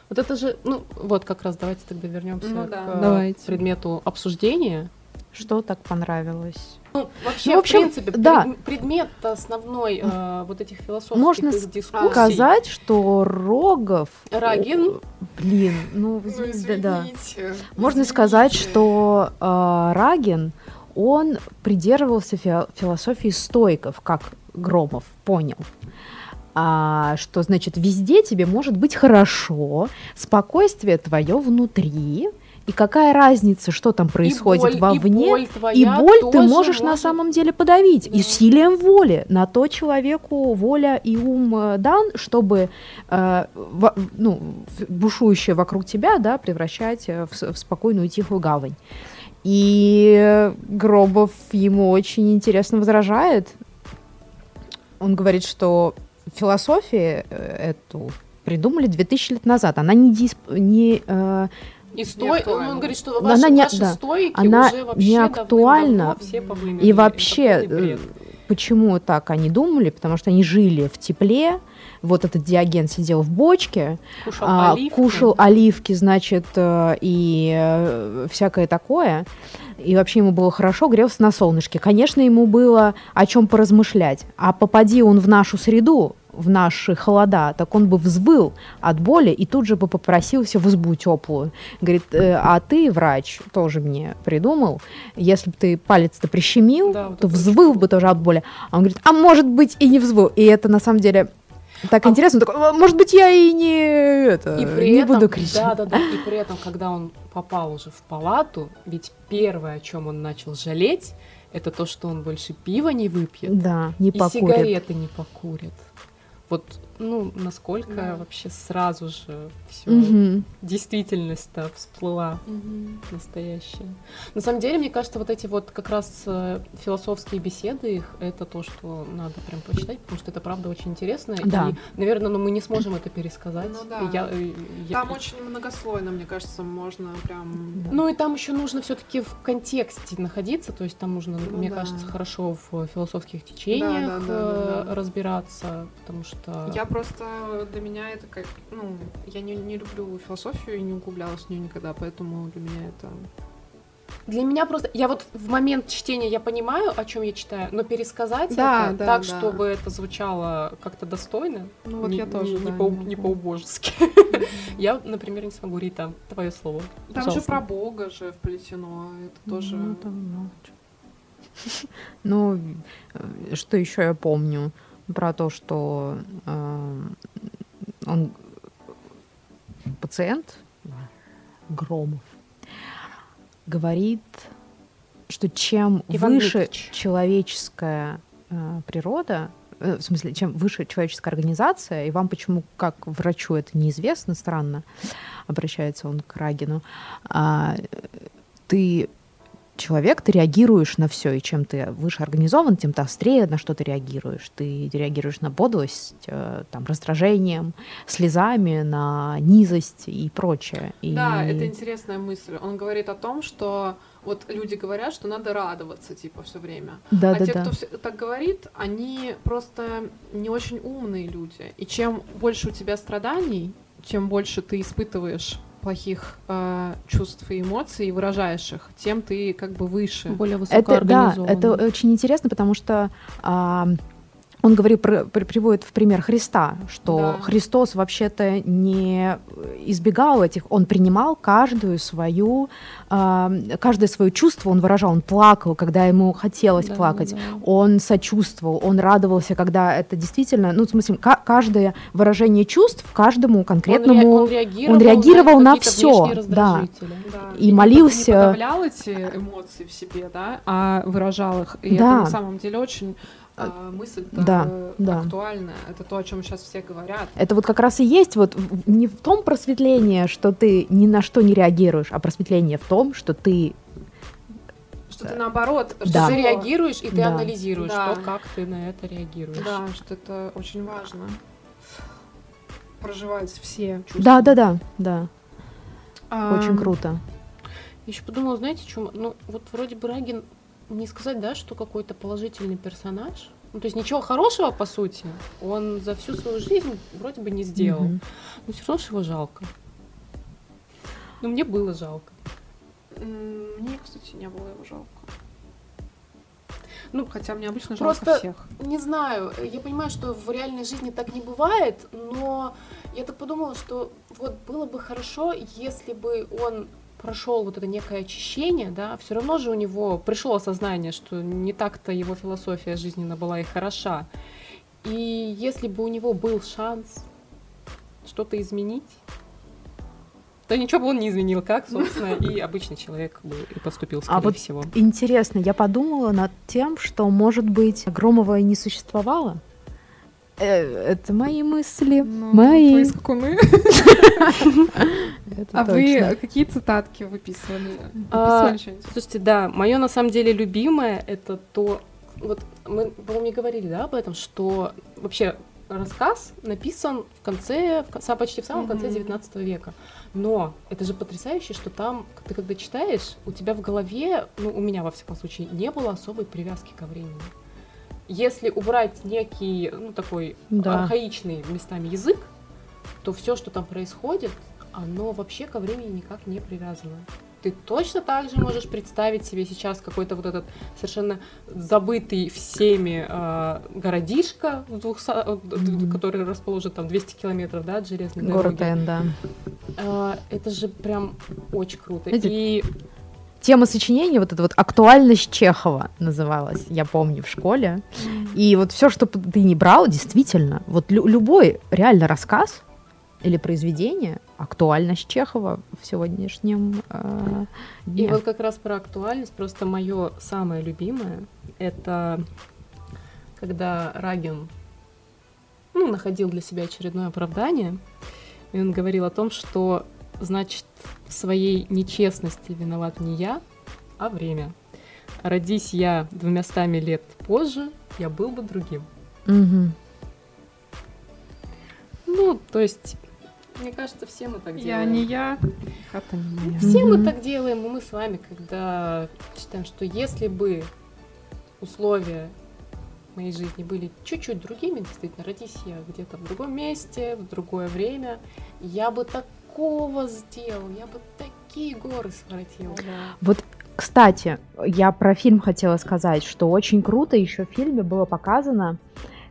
Вот это же, ну, вот как раз давайте тогда вернемся Ну к да. э, Давайте. предмету обсуждения. Что так понравилось? Ну, вообще, Ну, в общем, в принципе, да. пред- предмет основной э, вот этих философских Можно дискуссий. Сказать, что Рогов... Рагин. О, Блин, ну, Ну, извините, да, да. извините, Можно извините. сказать, что э, Рагин, он придерживался фи- философии стойков, как Громов понял. А, что значит, везде тебе может быть хорошо, спокойствие твое внутри, и какая разница, что там происходит и боль, вовне, и боль, и твоя боль ты можешь на может- самом деле подавить. Да. И усилием воли. На то человеку воля и ум э, дан, чтобы э, во- ну, в- бушующее вокруг тебя да, превращать э, в, в спокойную и тихую гавань. И Гробов ему очень интересно возражает. Он говорит, что философию э, эту придумали 2000 лет назад. Она не, дисп- не э, И стой, он, говорит, что Она ваши, не- ваши да. стойки Она уже вообще не актуальна. все повымерли. И вообще, бред. Почему так они думали? Потому что они жили в тепле. Вот этот Диоген сидел в бочке, кушал а, оливки. кушал оливки, значит, э, и э, всякое такое. И вообще ему было хорошо, грелся на солнышке. Конечно, ему было о чем поразмышлять. А попади он в нашу среду, в наши холода, так он бы взвыл от боли и тут же бы попросился в избу теплую. Говорит, «Э, а ты, врач, тоже мне придумал, если бы ты палец-то прищемил, Да, вот то взвыл очень бы тоже от боли. А он говорит, а может быть и не взвыл. И это на самом деле так А- интересно. Такой, «А, может быть, я и не, это, И при не этом, буду кричать. да, да, да, и при этом, когда он попал уже в палату, ведь первое, о чем он начал жалеть, это то, что он больше пива не выпьет Да, не и покурит. сигареты не покурит. Вот, ну, насколько Да. вообще сразу же все Мгм. действительность-то всплыла Мгм. настоящая. На самом деле, мне кажется, вот эти вот как раз э, философские беседы их, это то, что надо прям почитать, потому что это правда очень интересно. Да. И, наверное, ну, мы не сможем это пересказать. Ну да. Я- э, я- Там очень многослойно, мне кажется, можно прям... Да. Ну и там еще нужно все-таки в контексте находиться, то есть там нужно, Ну мне да. кажется, хорошо в философских течениях Да, да, да, да, э, да. разбираться, потому что Я просто, для меня это как, ну, я не, не люблю философию и не углублялась в нее никогда, поэтому для меня это... для меня просто я вот в момент чтения я понимаю, о чем я читаю, но пересказать Да, это да, так, да. чтобы это звучало как-то достойно, Ну вот не, я тоже, не, не да, по, не не могу. по-убожески. Я, например, не смогу, Рита, твое слово. Там же про Бога же вплетено, это тоже... Ну, там, ну, чё. Ну, э, что еще я помню про то, что э, он пациент Громов говорит, что чем Иван выше Дмитриевич. человеческая э, природа, э, в смысле, чем выше человеческая организация, и вам почему, как врачу, это неизвестно, странно, обращается он к Рагину, а, ты человек, ты реагируешь на все, и чем ты выше организован, тем ты острее на что ты реагируешь. Ты реагируешь на подлость, э, там, раздражением, слезами, на низость и прочее. И... Да, это интересная мысль. Он говорит о том, что вот люди говорят, что надо радоваться, типа, все время. Да, а да, те, да. кто так говорит, они просто не очень умные люди. И чем больше у тебя страданий, чем больше ты испытываешь плохих э, чувств и эмоций выражаешь их, тем ты как бы выше. Более Это, да, это очень интересно, потому что а, он говорит, про- приводит в пример Христа, что Да. Христос вообще-то не избегал этих, он принимал каждую свою, а, каждое свое чувство, он выражал, он плакал, когда ему хотелось Да, плакать, да. он сочувствовал, он радовался, когда это действительно, ну, в смысле, ка- каждое выражение чувств каждому Он ре- конкретному он реагировал, он реагировал на всё, внешние да. Да. И не молился- Не подавлял эти эмоции в себе, да, а выражал их. И Да. это на самом деле очень а, мысль Да, да. актуальная. Это то, о чем сейчас все говорят. Это вот как раз и есть вот не в том просветление, что ты ни на что не реагируешь, а просветление в том, что ты Что ты наоборот, Что Да. ты реагируешь, и ты Да. анализируешь Да. то, как ты на это реагируешь. Да, что это очень важно. Проживать все чувства. Да, да, да, да. А, Очень круто. Еще подумала, знаете, чем? Ну, вот вроде бы Рагин, не сказать, да, что какой-то положительный персонаж. Ну, то есть ничего хорошего, по сути, он за всю свою жизнь вроде бы не сделал. Мгм. Но все равно его жалко. Ну, мне было жалко. Мне, кстати, не было его жалко. Ну, Хотя мне обычно жалко Просто- всех. Не знаю, я понимаю, что в реальной жизни так не бывает, но я так подумала, что вот было бы хорошо, если бы он прошел вот это некое очищение, да, все равно же у него пришло осознание, что не так-то его философия жизненна была и хороша. И если бы у него был шанс что-то изменить, то ничего бы он не изменил, как, собственно, и обычный человек бы и поступил, скорее А вот всего. Интересно, я подумала над тем, что, может быть, Громова и не существовало. Э, Это мои мысли. Ну, мои. Это А вы какие цитатки выписывали? А? Слушайте, да, мое на самом деле любимое это то, вот мы, по-моему, говорили, да, об этом, что вообще рассказ написан в конце, в почти в самом конце Мгм. 19 века. Но это же потрясающе, что там, ты когда читаешь, у тебя в голове, ну, у меня во всяком случае, не было особой привязки ко времени. Если убрать некий, ну, такой Да. архаичный местами язык, то все, что там происходит, оно вообще ко времени никак не привязано. Ты точно так же можешь представить себе сейчас какой-то вот этот совершенно забытый всеми э, городишко, в двухса- э, который расположен там 200 километров да, от железной Город дороги. Н, да. Э, это же прям очень круто. Знаете, И Тема сочинения, вот эта вот актуальность Чехова называлась, я помню, в школе. И вот все, что ты не брал, действительно, вот лю- любой реально рассказ или произведение, актуальность Чехова в сегодняшнем э, И дне. вот как раз про актуальность, просто мое самое любимое, это когда Рагин ну, находил для себя очередное оправдание, и он говорил о том, что, значит, в своей нечестности виноват не я, а время. Родись я двумястами лет позже, я был бы другим. Мгм. Ну, то есть, мне кажется, все мы так Я делаем. не я, хата не моя. Все мы Мгм. так делаем, и мы с вами, когда считаем, что если бы условия моей жизни были чуть-чуть другими, действительно, родись я где-то в другом месте, в другое время, я бы такого сделал, я бы такие горы своротил. Вот, кстати, я про фильм хотела сказать, что очень круто еще в фильме было показано,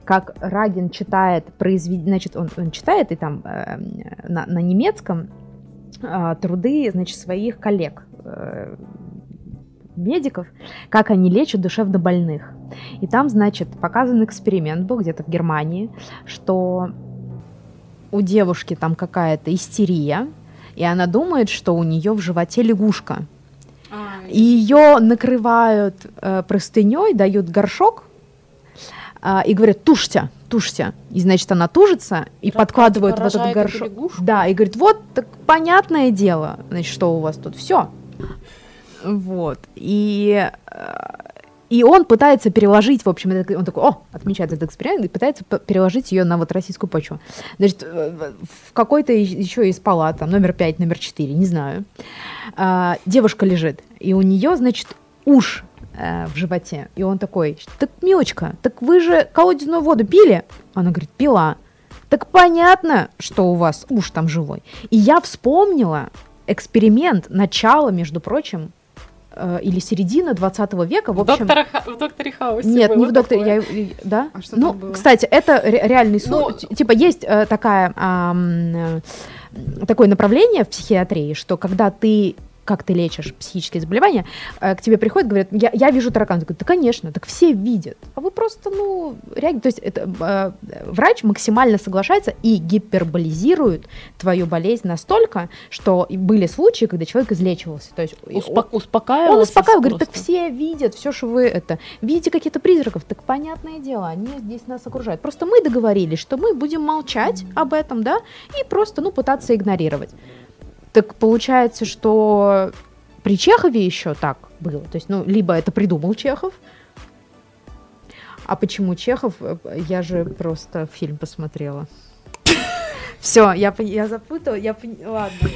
как Рагин читает произведение, значит, он, он читает и там э, на, на немецком э, труды, значит, своих коллег, э, медиков, как они лечат душевно больных. И там, значит, показан эксперимент был где-то в Германии, что у девушки там какая-то истерия, и она думает, что у нее в животе лягушка. А, И ее накрывают э, простыней, дают горшок а, и говорят, тушься, тушься. И, значит, она тужится и Прям подкладывают в этот эту горшок. лягушку? Да, и говорит, вот, так понятное дело, значит, что у вас тут все. Вот. И, э, и он пытается переложить, в общем, это- он такой, о, отмечает этот эксперимент и пытается переложить ее на вот российскую почву. Значит, э, в какой-то еще из палат, там, номер 5, номер 4, не знаю, а, девушка лежит, и у нее, значит, уж э, в животе. И он такой, так, милочка, так вы же колодезную воду пили? Она говорит, пила. Так понятно, что у вас уж там живой. И я вспомнила эксперимент начала, между прочим, или середина 20 века. В В, общем, доктора в докторе Хаусе нет, не в докторе, такое. я, да? А что ну, там было? кстати, это ре- реальный Ну, случай. Типа есть э, такая э, такое направление в психиатрии, что когда ты как ты лечишь психические заболевания, э, к тебе приходят, говорят, я, я вижу таракан. Ты говоришь, да, конечно, так все видят. А вы просто, ну, реагируете. То есть это, э, врач максимально соглашается и гиперболизирует твою болезнь настолько, что были случаи, когда человек излечивался. То есть Успо- он- успокаивался он успокаивает, говорит, так все видят, все, что вы это, видите каких-то призраков, так понятное дело, они здесь нас окружают. Просто мы договорились, что мы будем молчать об этом, да, и просто, ну, пытаться игнорировать. Так получается, что при Чехове еще так было. То есть, ну, либо это придумал Чехов, а почему Чехов? Я же просто фильм посмотрела. Все, я, я запутала, я пон- ладно.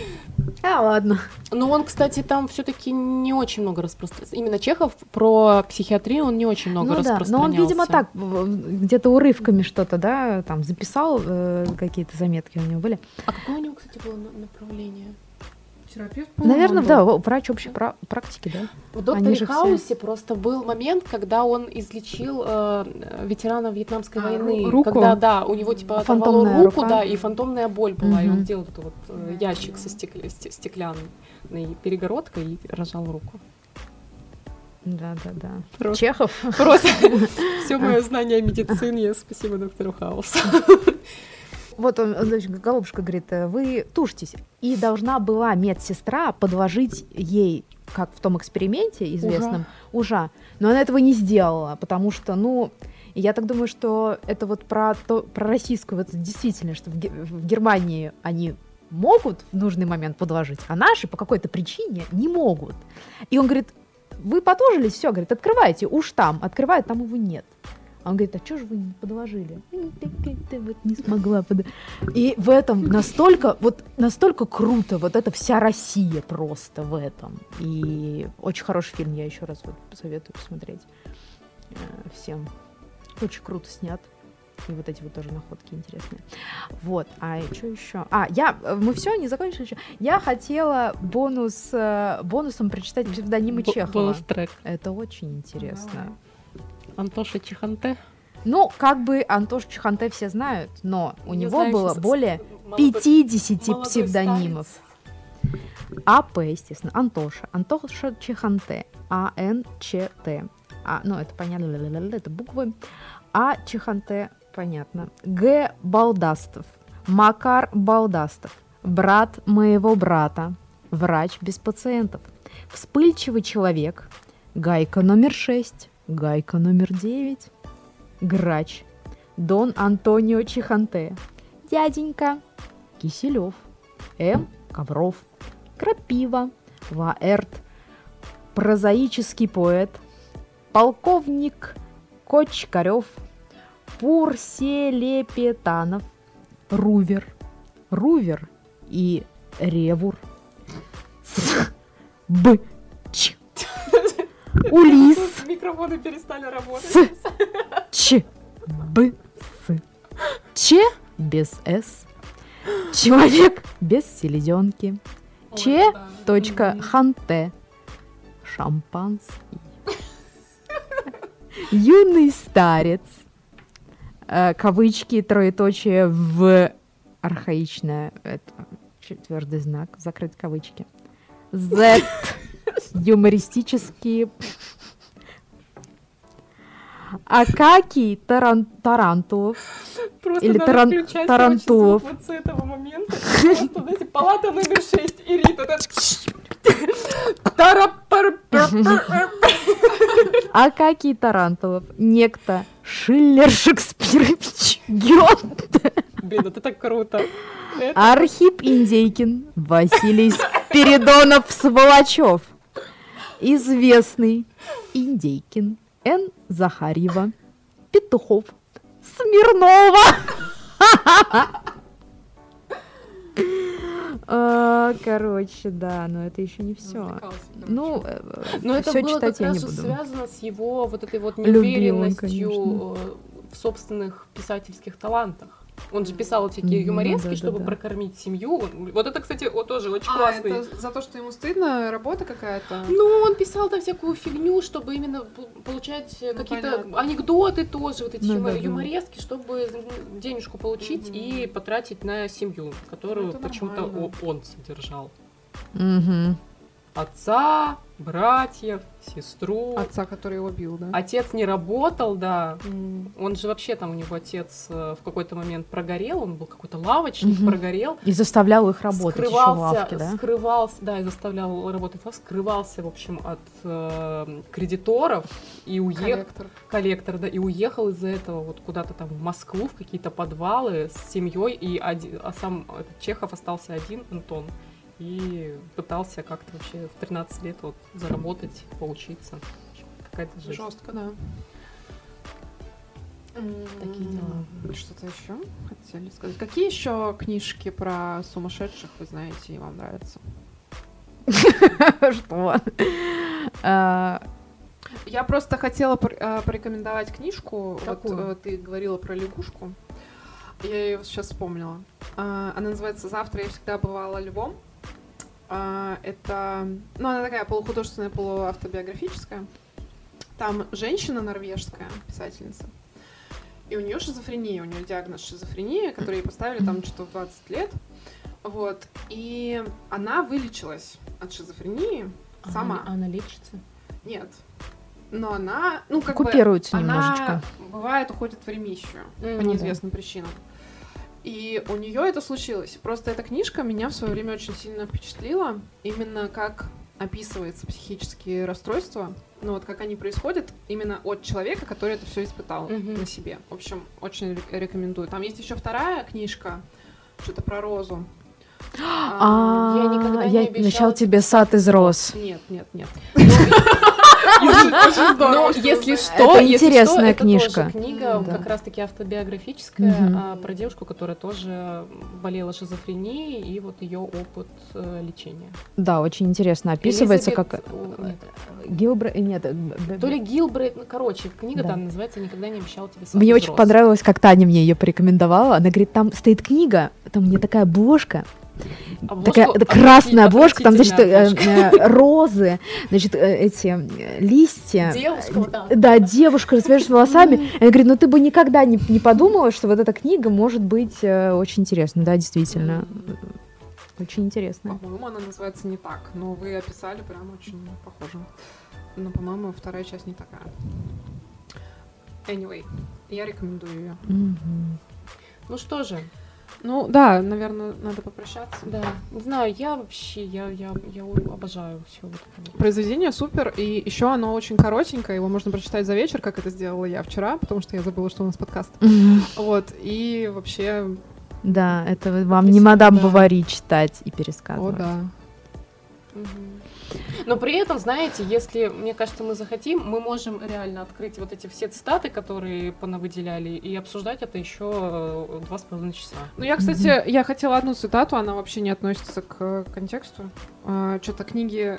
А, ладно. Ну, он, кстати, там все-таки не очень много распространялся. Именно Чехов про психиатрию он не очень много ну да, но распространялся. он, видимо, так, где-то урывками что-то, да, там записал, э, какие-то заметки у него были. А какое у него, кстати, было на- направление? Терапевт, Наверное, да, о, врач общей пра- практики, да. В Они докторе же все- Хаусе просто был момент, когда он излечил э, ветерана Вьетнамской А, войны. руку? Когда, да, у него типа оторвало Фантомная руку, рука. да, и фантомная боль была, и он этот вот э, ящик со стекля- сте- стеклянной перегородкой и рожал руку. Да, да, да. Просто- Чехов. Просто все мое знание медицины, спасибо доктору Хаусу. Вот он, голубушка говорит, э, вы тушьтесь. И должна была медсестра подложить ей, как в том эксперименте известном, ужа. Но она этого не сделала, потому что, ну, я так думаю, что это вот про, то, про российскую, вот действительно, что в, в Германии они могут в нужный момент подложить, а наши по какой-то причине не могут. И он говорит, вы потужились, все, говорит, открывайте, уж там, открывает, там его нет. А он говорит, а что же вы не подложили? «М, так это вот не смогла под... И в этом настолько, вот настолько круто, вот это вся Россия просто в этом. И очень хороший фильм, я еще раз вот посоветую посмотреть э, всем. Очень круто снят. И вот эти вот тоже находки интересные. Вот, а что еще? А, я, мы все, не закончили еще. Я хотела бонус, э, бонусом прочитать псевдонимы Чехова. Бонус-трек. Это очень интересно. Антоша Чеханте. Ну, как бы Антош Чеханте все знают, но у Я него знаю, было более молодой- 50 молодой псевдонимов. АП, естественно, Антоша, Антоша Чеханте, АНЧТ. А, ну, это понятно, это буквы. А Чеханте, понятно. Г. Балдастов, Макар Балдастов, брат моего брата, врач без пациентов, вспыльчивый человек, гайка номер 6, гайка номер 9, грач, Дон Антонио Чеханте, дяденька, Киселев, М. Ковров, Крапива, Ваэрт, прозаический поэт, полковник Кочкарев, Пурселепетанов, Рувер, Рувер и Ревур, С, Б, Улис, Микрофоны перестали работать. Ч, Б, С, Ч. Без С, человек без селезенки, Че. да. точка ханте, шампанский, юный старец, э, кавычки, троеточие в архаичное, это четвертый знак, закрыть кавычки, Z, юмористические, Акакий Таран- Тарантулов, Просто Или надо таран- включать, тарантулов. вот с этого момента. Просто, знаете, палата номер 6 и Рита. Акакий Тарантулов, некто Шиллер Шекспирович Гёте, Блин, это так круто. Архип Индейкин, Василий Спиридонов Сволочев, известный Индейкин, Н. Захарьева, Петухов, Смирнова. А, Короче, да, но это еще не все. Ну, э, Но это все было читать как я раз не же буду. связано с его вот этой вот неуверенностью э, в собственных писательских талантах. Он же писал всякие юморески, да-да-да. чтобы прокормить семью. Вот это, кстати, вот тоже очень А, классный. это за то, что ему стыдно, работа какая-то? Ну, он писал там всякую фигню, чтобы именно получать Ну, какие-то понятно. анекдоты тоже, вот эти Ну, юмо- да, да. юморески, чтобы денежку получить Мгм. и потратить на семью, которую Ну, почему-то он содержал. мгм. Отца, братьев, сестру. Отца, который его бил, да? Отец не работал, да. М. Он же вообще там у него отец э, в какой-то момент прогорел, он был какой-то лавочник, Мгм. прогорел. И заставлял их работать еще в скрывался, лавке, да? скрывался, да, и заставлял работать в лавке, скрывался, в общем, от э, кредиторов и уехал, Коллектор. коллектор, да, и уехал из-за этого вот куда-то там в Москву, в какие-то подвалы с семьей, и один, а сам этот Чехов остался один, Антон, и пытался как-то вообще в 13 лет вот заработать, поучиться. Какая-то жизнь. Жестко, да. Такие дела. Что-то еще хотели сказать? Какие еще книжки про сумасшедших вы знаете и вам нравятся? Что? А, Я просто хотела э, порекомендовать книжку. Вот э, ты говорила про лягушку. Я ее сейчас вспомнила. А, Она называется «Завтра я всегда бывала львом». А, Это, ну, она такая полухудожественная, полуавтобиографическая. Там женщина норвежская, писательница. И у нее шизофрения, у нее диагноз шизофрения, который ей поставили там что-то в 20 лет. Вот. И она вылечилась от шизофрении сама. Она лечится? Нет. Но она, ну, как бы, Купируется она, немножечко. бывает, уходит в ремиссию М, по ну да. неизвестным причинам. И у нее это случилось. Просто эта книжка меня в свое время очень сильно впечатлила. Именно как описывается психические расстройства. Ну вот как они происходят именно от человека, который это все испытал Мгм. на себе. В общем, очень ре- рекомендую. Там есть еще вторая книжка, что-то про розу. А, я никогда не обещала тебе сад из роз. Нет, нет, нет. Но если что, интересная книжка. книга как раз-таки автобиографическая а, про девушку, которая тоже болела шизофренией и вот ее опыт э, лечения. Да, очень интересно. Описывается, как о, нет, Гилбре... Нет, э, б- То ли Гилбрейт, ну, короче, книга там называется «Никогда не обещал тебе Мне очень роз». понравилось, как Таня мне ее порекомендовала. Она говорит, там стоит книга, там мне такая обложка, Обложку такая отвратительно- красная обложка, там, значит, э, э, розы, значит, э, эти листья. Девушка вот так. Да, девушка, развяжешь волосами. Она говорит, ну ты бы никогда не, не подумала, что вот эта книга может быть э, очень интересной. Да, действительно. Очень интересная. По-моему, она называется не так, но вы описали прям очень похоже. Но, по-моему, вторая часть не такая. Anyway, я рекомендую ее. Ну что же, Ну да, наверное, надо попрощаться. да, не знаю, я вообще, я, я, я обожаю все вот это. Произведение супер, и еще оно очень коротенькое, его можно прочитать за вечер, как это сделала я вчера, потому что я забыла, что у нас подкаст. Вот, и вообще, Да, это вам не мадам да. Бавари читать и о пересказывать. да. Но при этом, знаете, если, мне кажется, мы захотим, мы можем реально открыть вот эти все цитаты, которые понавыделяли, и обсуждать это еще э, два с половиной часа. Ну, я, кстати, я хотела одну цитату, она вообще не относится к контексту. Что-то книги,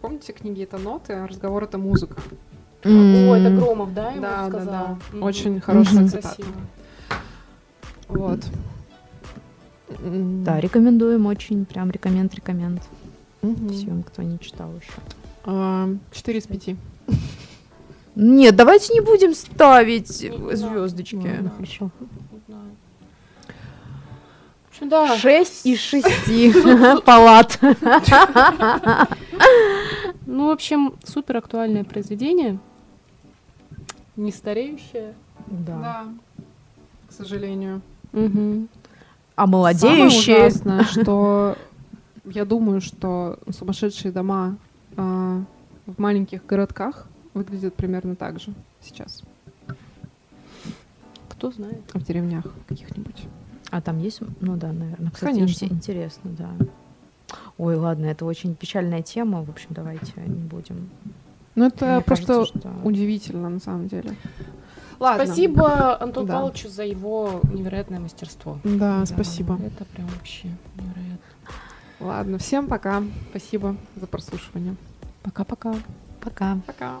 помните, книги это ноты, а разговор это музыка. М. О, это Громов, да, ему Да, да, сказал? да. Мгм. Очень хорошая Мгм. цитата. Красиво. Вот. Да, рекомендуем очень, прям рекоменд, рекоменд Мгм. всем, кто не читал еще. А, Четыре из пяти. Нет, давайте не будем ставить Не звездочки. Ладно, хорошо. В общем, да. Шесть из шести палат. Ну, в общем, супер актуальное произведение. Не стареющее. Да. Да, к сожалению. А Самое молодеющие. ужасное, что я думаю, что сумасшедшие дома э, в маленьких городках выглядят примерно так же сейчас. Кто знает? А в деревнях каких-нибудь. А там есть, ну да, наверное. Кстати, Конечно. Интересно, да. Ой, ладно, это очень печальная тема. В общем, давайте не будем. Ну это Мне просто кажется, что... удивительно на самом деле. Ладно. Спасибо Антону да. Павловичу за его невероятное мастерство. Да, да, спасибо. Это прям вообще невероятно. Ладно, всем пока. Спасибо за прослушивание. Пока-пока. Пока. Пока. пока.